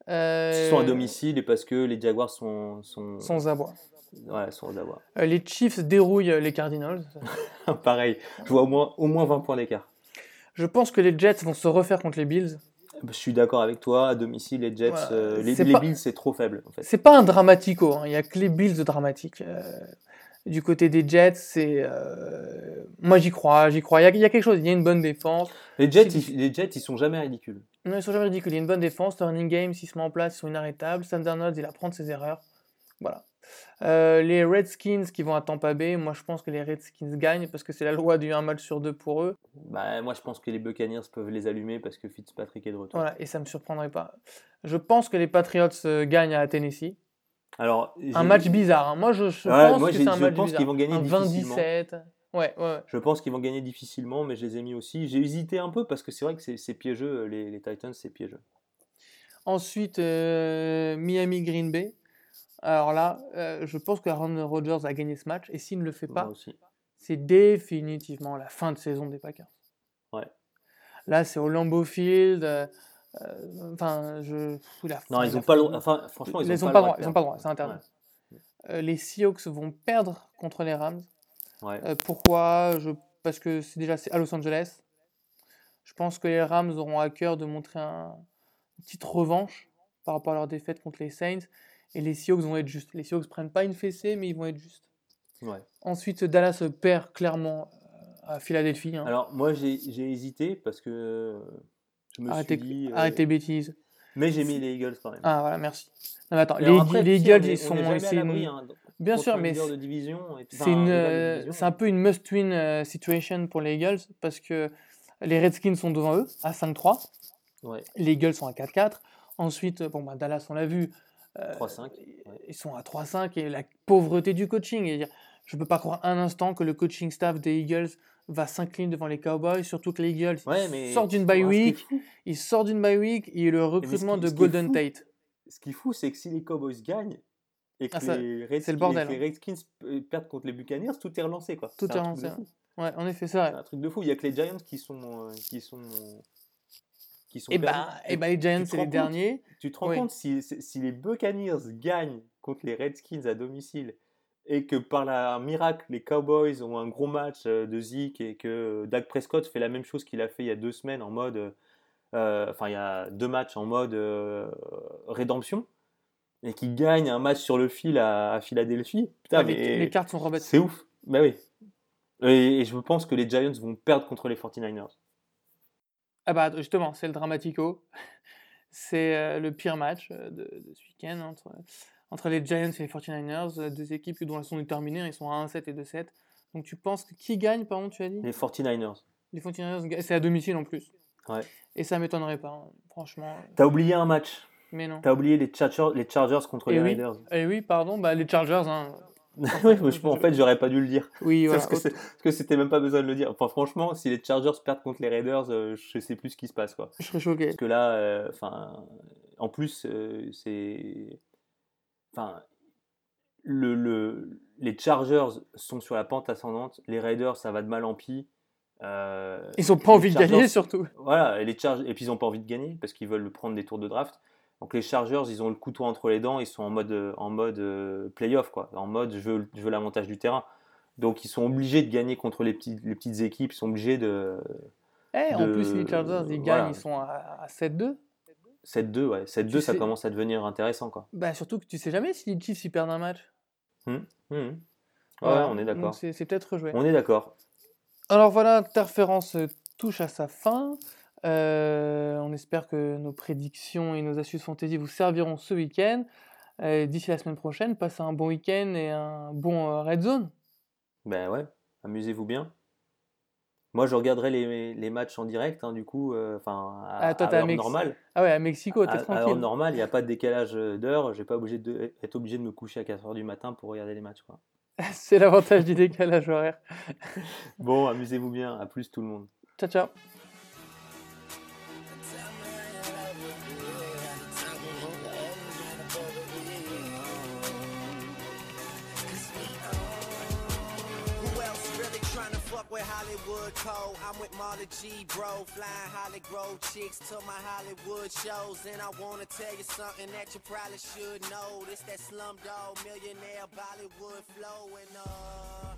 Euh, sont à domicile et parce que les Jaguars sont, sont, Sans abois. Ouais. Euh, les Chiefs dérouillent les Cardinals. pareil. Je vois au moins, au moins 20 points d'écart. Je pense que les Jets vont se refaire contre les Bills. Je suis d'accord avec toi. À domicile, les Jets, Voilà, euh, les, c'est les pas- Bills, c'est trop faible. En fait. C'est pas un dramatico, hein. il y a que les Bills de dramatique. Euh, du côté des Jets, c'est. euh, Moi j'y crois, j'y crois. Il y, a, il y a quelque chose, il y a une bonne défense. Les Jets, ils, les Jets, ils sont jamais ridicules. Non, ils sont jamais ridicules. Il y a une bonne défense. Turning game, s'il se met en place, ils sont inarrêtables. Sam Darnold, il apprend de ses erreurs. Voilà. Euh, les Redskins qui vont à Tampa Bay, moi je pense que les Redskins gagnent parce que c'est la loi du un match sur deux pour eux. Bah, moi, je pense que les Buccaneers peuvent les allumer parce que Fitzpatrick est de retour. Voilà, et ça me surprendrait pas. Je pense que les Patriots euh, gagnent à Tennessee. Alors, Un match bizarre. hein. Moi je, je Ouais, pense moi, que j'ai- c'est un je match pense bizarre. qu'ils vont gagner un difficilement. 20-17. Ouais, ouais, ouais. Je pense qu'ils vont gagner difficilement, mais je les ai mis aussi. J'ai hésité un peu parce que c'est vrai que c'est c'est piégeux, les, les Titans, c'est piégeux. Ensuite, euh, Miami Green Bay. Alors là, euh, je pense que Aaron Rodgers a gagné ce match et s'il ne le fait pas, c'est définitivement la fin de saison des Packers. Ouais. Là, c'est au Lambeau Field. euh, euh, Enfin, je. Non, ils il n'ont pas le. Enfin, franchement, ils ils n'ont ont pas, droit. Ils ont perdre. pas droit. C'est interdit. Euh, les Seahawks vont perdre contre les Rams. Ouais. Pourquoi? Je... Parce que c'est déjà c'est à Los Angeles. Je pense que les Rams auront à cœur de montrer un... une petite revanche par rapport à leur défaite contre les Saints. Et les Seahawks vont être justes. Les Seahawks prennent pas une fessée, mais ils vont être justes. Ouais. Ensuite, Dallas perd clairement euh, à Philadelphie. hein. Alors, moi, j'ai hésité parce que je me arrêtez, suis dit. euh, arrêtez bêtises. Mais j'ai mis les Eagles quand même. Ah voilà, merci. Non, mais attends, les, après, Eagles, on est- ils on sont. est une- hein, Bien sûr, mais c'est- enfin, une, euh, c'est un peu une must-win situation pour les Eagles parce que les Redskins sont devant eux à 5-3. Ouais. Les Eagles sont à 4-4. Ensuite, bon, bah, Dallas, on l'a vu, euh, 3-5. ils sont à 3-5 et la pauvreté du coaching. Et je ne peux pas croire un instant que le coaching staff des Eagles va s'incliner devant les Cowboys, surtout que les Eagles Ouais, ils mais sortent d'une bye week, ils sortent d'une bye week et le qui- recrutement de Golden fou, Tate. Ce qui est fou, c'est que si les Cowboys gagnent et que Ah, ça, les, Redskins, le bordel, les hein. Redskins euh, perdent contre les Buccaneers, tout est relancé. Quoi. Tout est relancé, fou. Ouais, en effet, c'est vrai. C'est un truc de fou. Il y a que les Giants qui sont, euh, qui sont, qui sont Et perdus. bah, et bah, les Giants, c'est les derniers. Tu te rends Oui. compte si, les Buccaneers gagnent contre les Redskins à domicile et que par la un miracle les Cowboys ont un gros match euh, de Zeke et que Dak Prescott fait la même chose qu'il a fait il y a deux semaines en mode, euh, enfin il y a deux matchs en mode euh, rédemption et qui gagne un match sur le fil à, à Philadelphie, putain Ouais, les, cartes sont rebattues. c'est ouf. Bah oui. Et, et je pense que les Giants vont perdre contre les 49ers. Ah bah justement, c'est le Dramatico. C'est euh, le pire match euh, de, de ce week-end entre, entre les Giants et les 49ers, euh, deux équipes dont elles sont déterminées, ils sont à 1-7 et 2-7. Donc tu penses que qui gagne, pardon, tu as dit? Les 49ers. Les 49ers, ga- c'est à domicile en plus. Ouais. Et ça m'étonnerait pas, hein, franchement. T'as oublié un match. Mais non. T'as oublié les Chargers, les Chargers contre Et les oui. Raiders. Et oui, pardon, bah, les Chargers. Hein. oui, mais je- en fait, j'aurais pas dû le dire. Oui, voilà. Parce que c'est- parce que c'était même pas besoin de le dire. Enfin, franchement, si les Chargers perdent contre les Raiders, euh, je sais plus ce qui se passe, quoi. Je serais choqué. Parce que là, euh, enfin, en plus, euh, c'est, enfin, le, le, les Chargers sont sur la pente ascendante. Les Raiders, ça va de mal en pis. Euh, Ils ont pas envie de gagner, surtout. Voilà, et les Chargers, et puis ils ont pas envie de gagner parce qu'ils veulent prendre des tours de draft. Donc les Chargers, ils ont le couteau entre les dents, ils sont en mode, euh, en mode euh, playoff, quoi. En mode, je veux, je veux l'avantage du terrain. Donc ils sont obligés de gagner contre les, petits, les petites équipes, ils sont obligés de, Eh, en plus, les Chargers, ils voilà. gagnent, ils sont à, à 7-2. 7-2, ouais. 7-2, Tu ça sais- commence à devenir intéressant, quoi. Bah, surtout que tu sais jamais si les Chiefs ils perdent un match. Mhm. Ouais, Voilà. on est d'accord. C'est peut-être rejoué. On est d'accord. Alors voilà, Interférence touche à sa fin. Euh, on espère que nos prédictions et nos astuces fantasy vous serviront ce week-end. Euh, D'ici la semaine prochaine, passez un bon week-end et un bon euh, Red Zone. Ben ouais, amusez-vous bien. Moi, je regarderai les, les matchs en direct, hein, du coup, euh, enfin, à, Ah, toi, à à Mex- normale. Ah ouais, à Mexico, À, t'es à l'heure tranquille. normale, il n'y a pas de décalage d'heure. Je vais pas obligé de, être obligé de me coucher à 4h du matin pour regarder les matchs. C'est l'avantage du décalage horaire. Bon, amusez-vous bien. À plus tout le monde. Ciao, ciao. With Hollywood Code? I'm with Marla G, bro, flying Hollywood chicks to my Hollywood shows. And I wanna tell you something that you probably should know. This that slumdog millionaire Bollywood flow. And uh,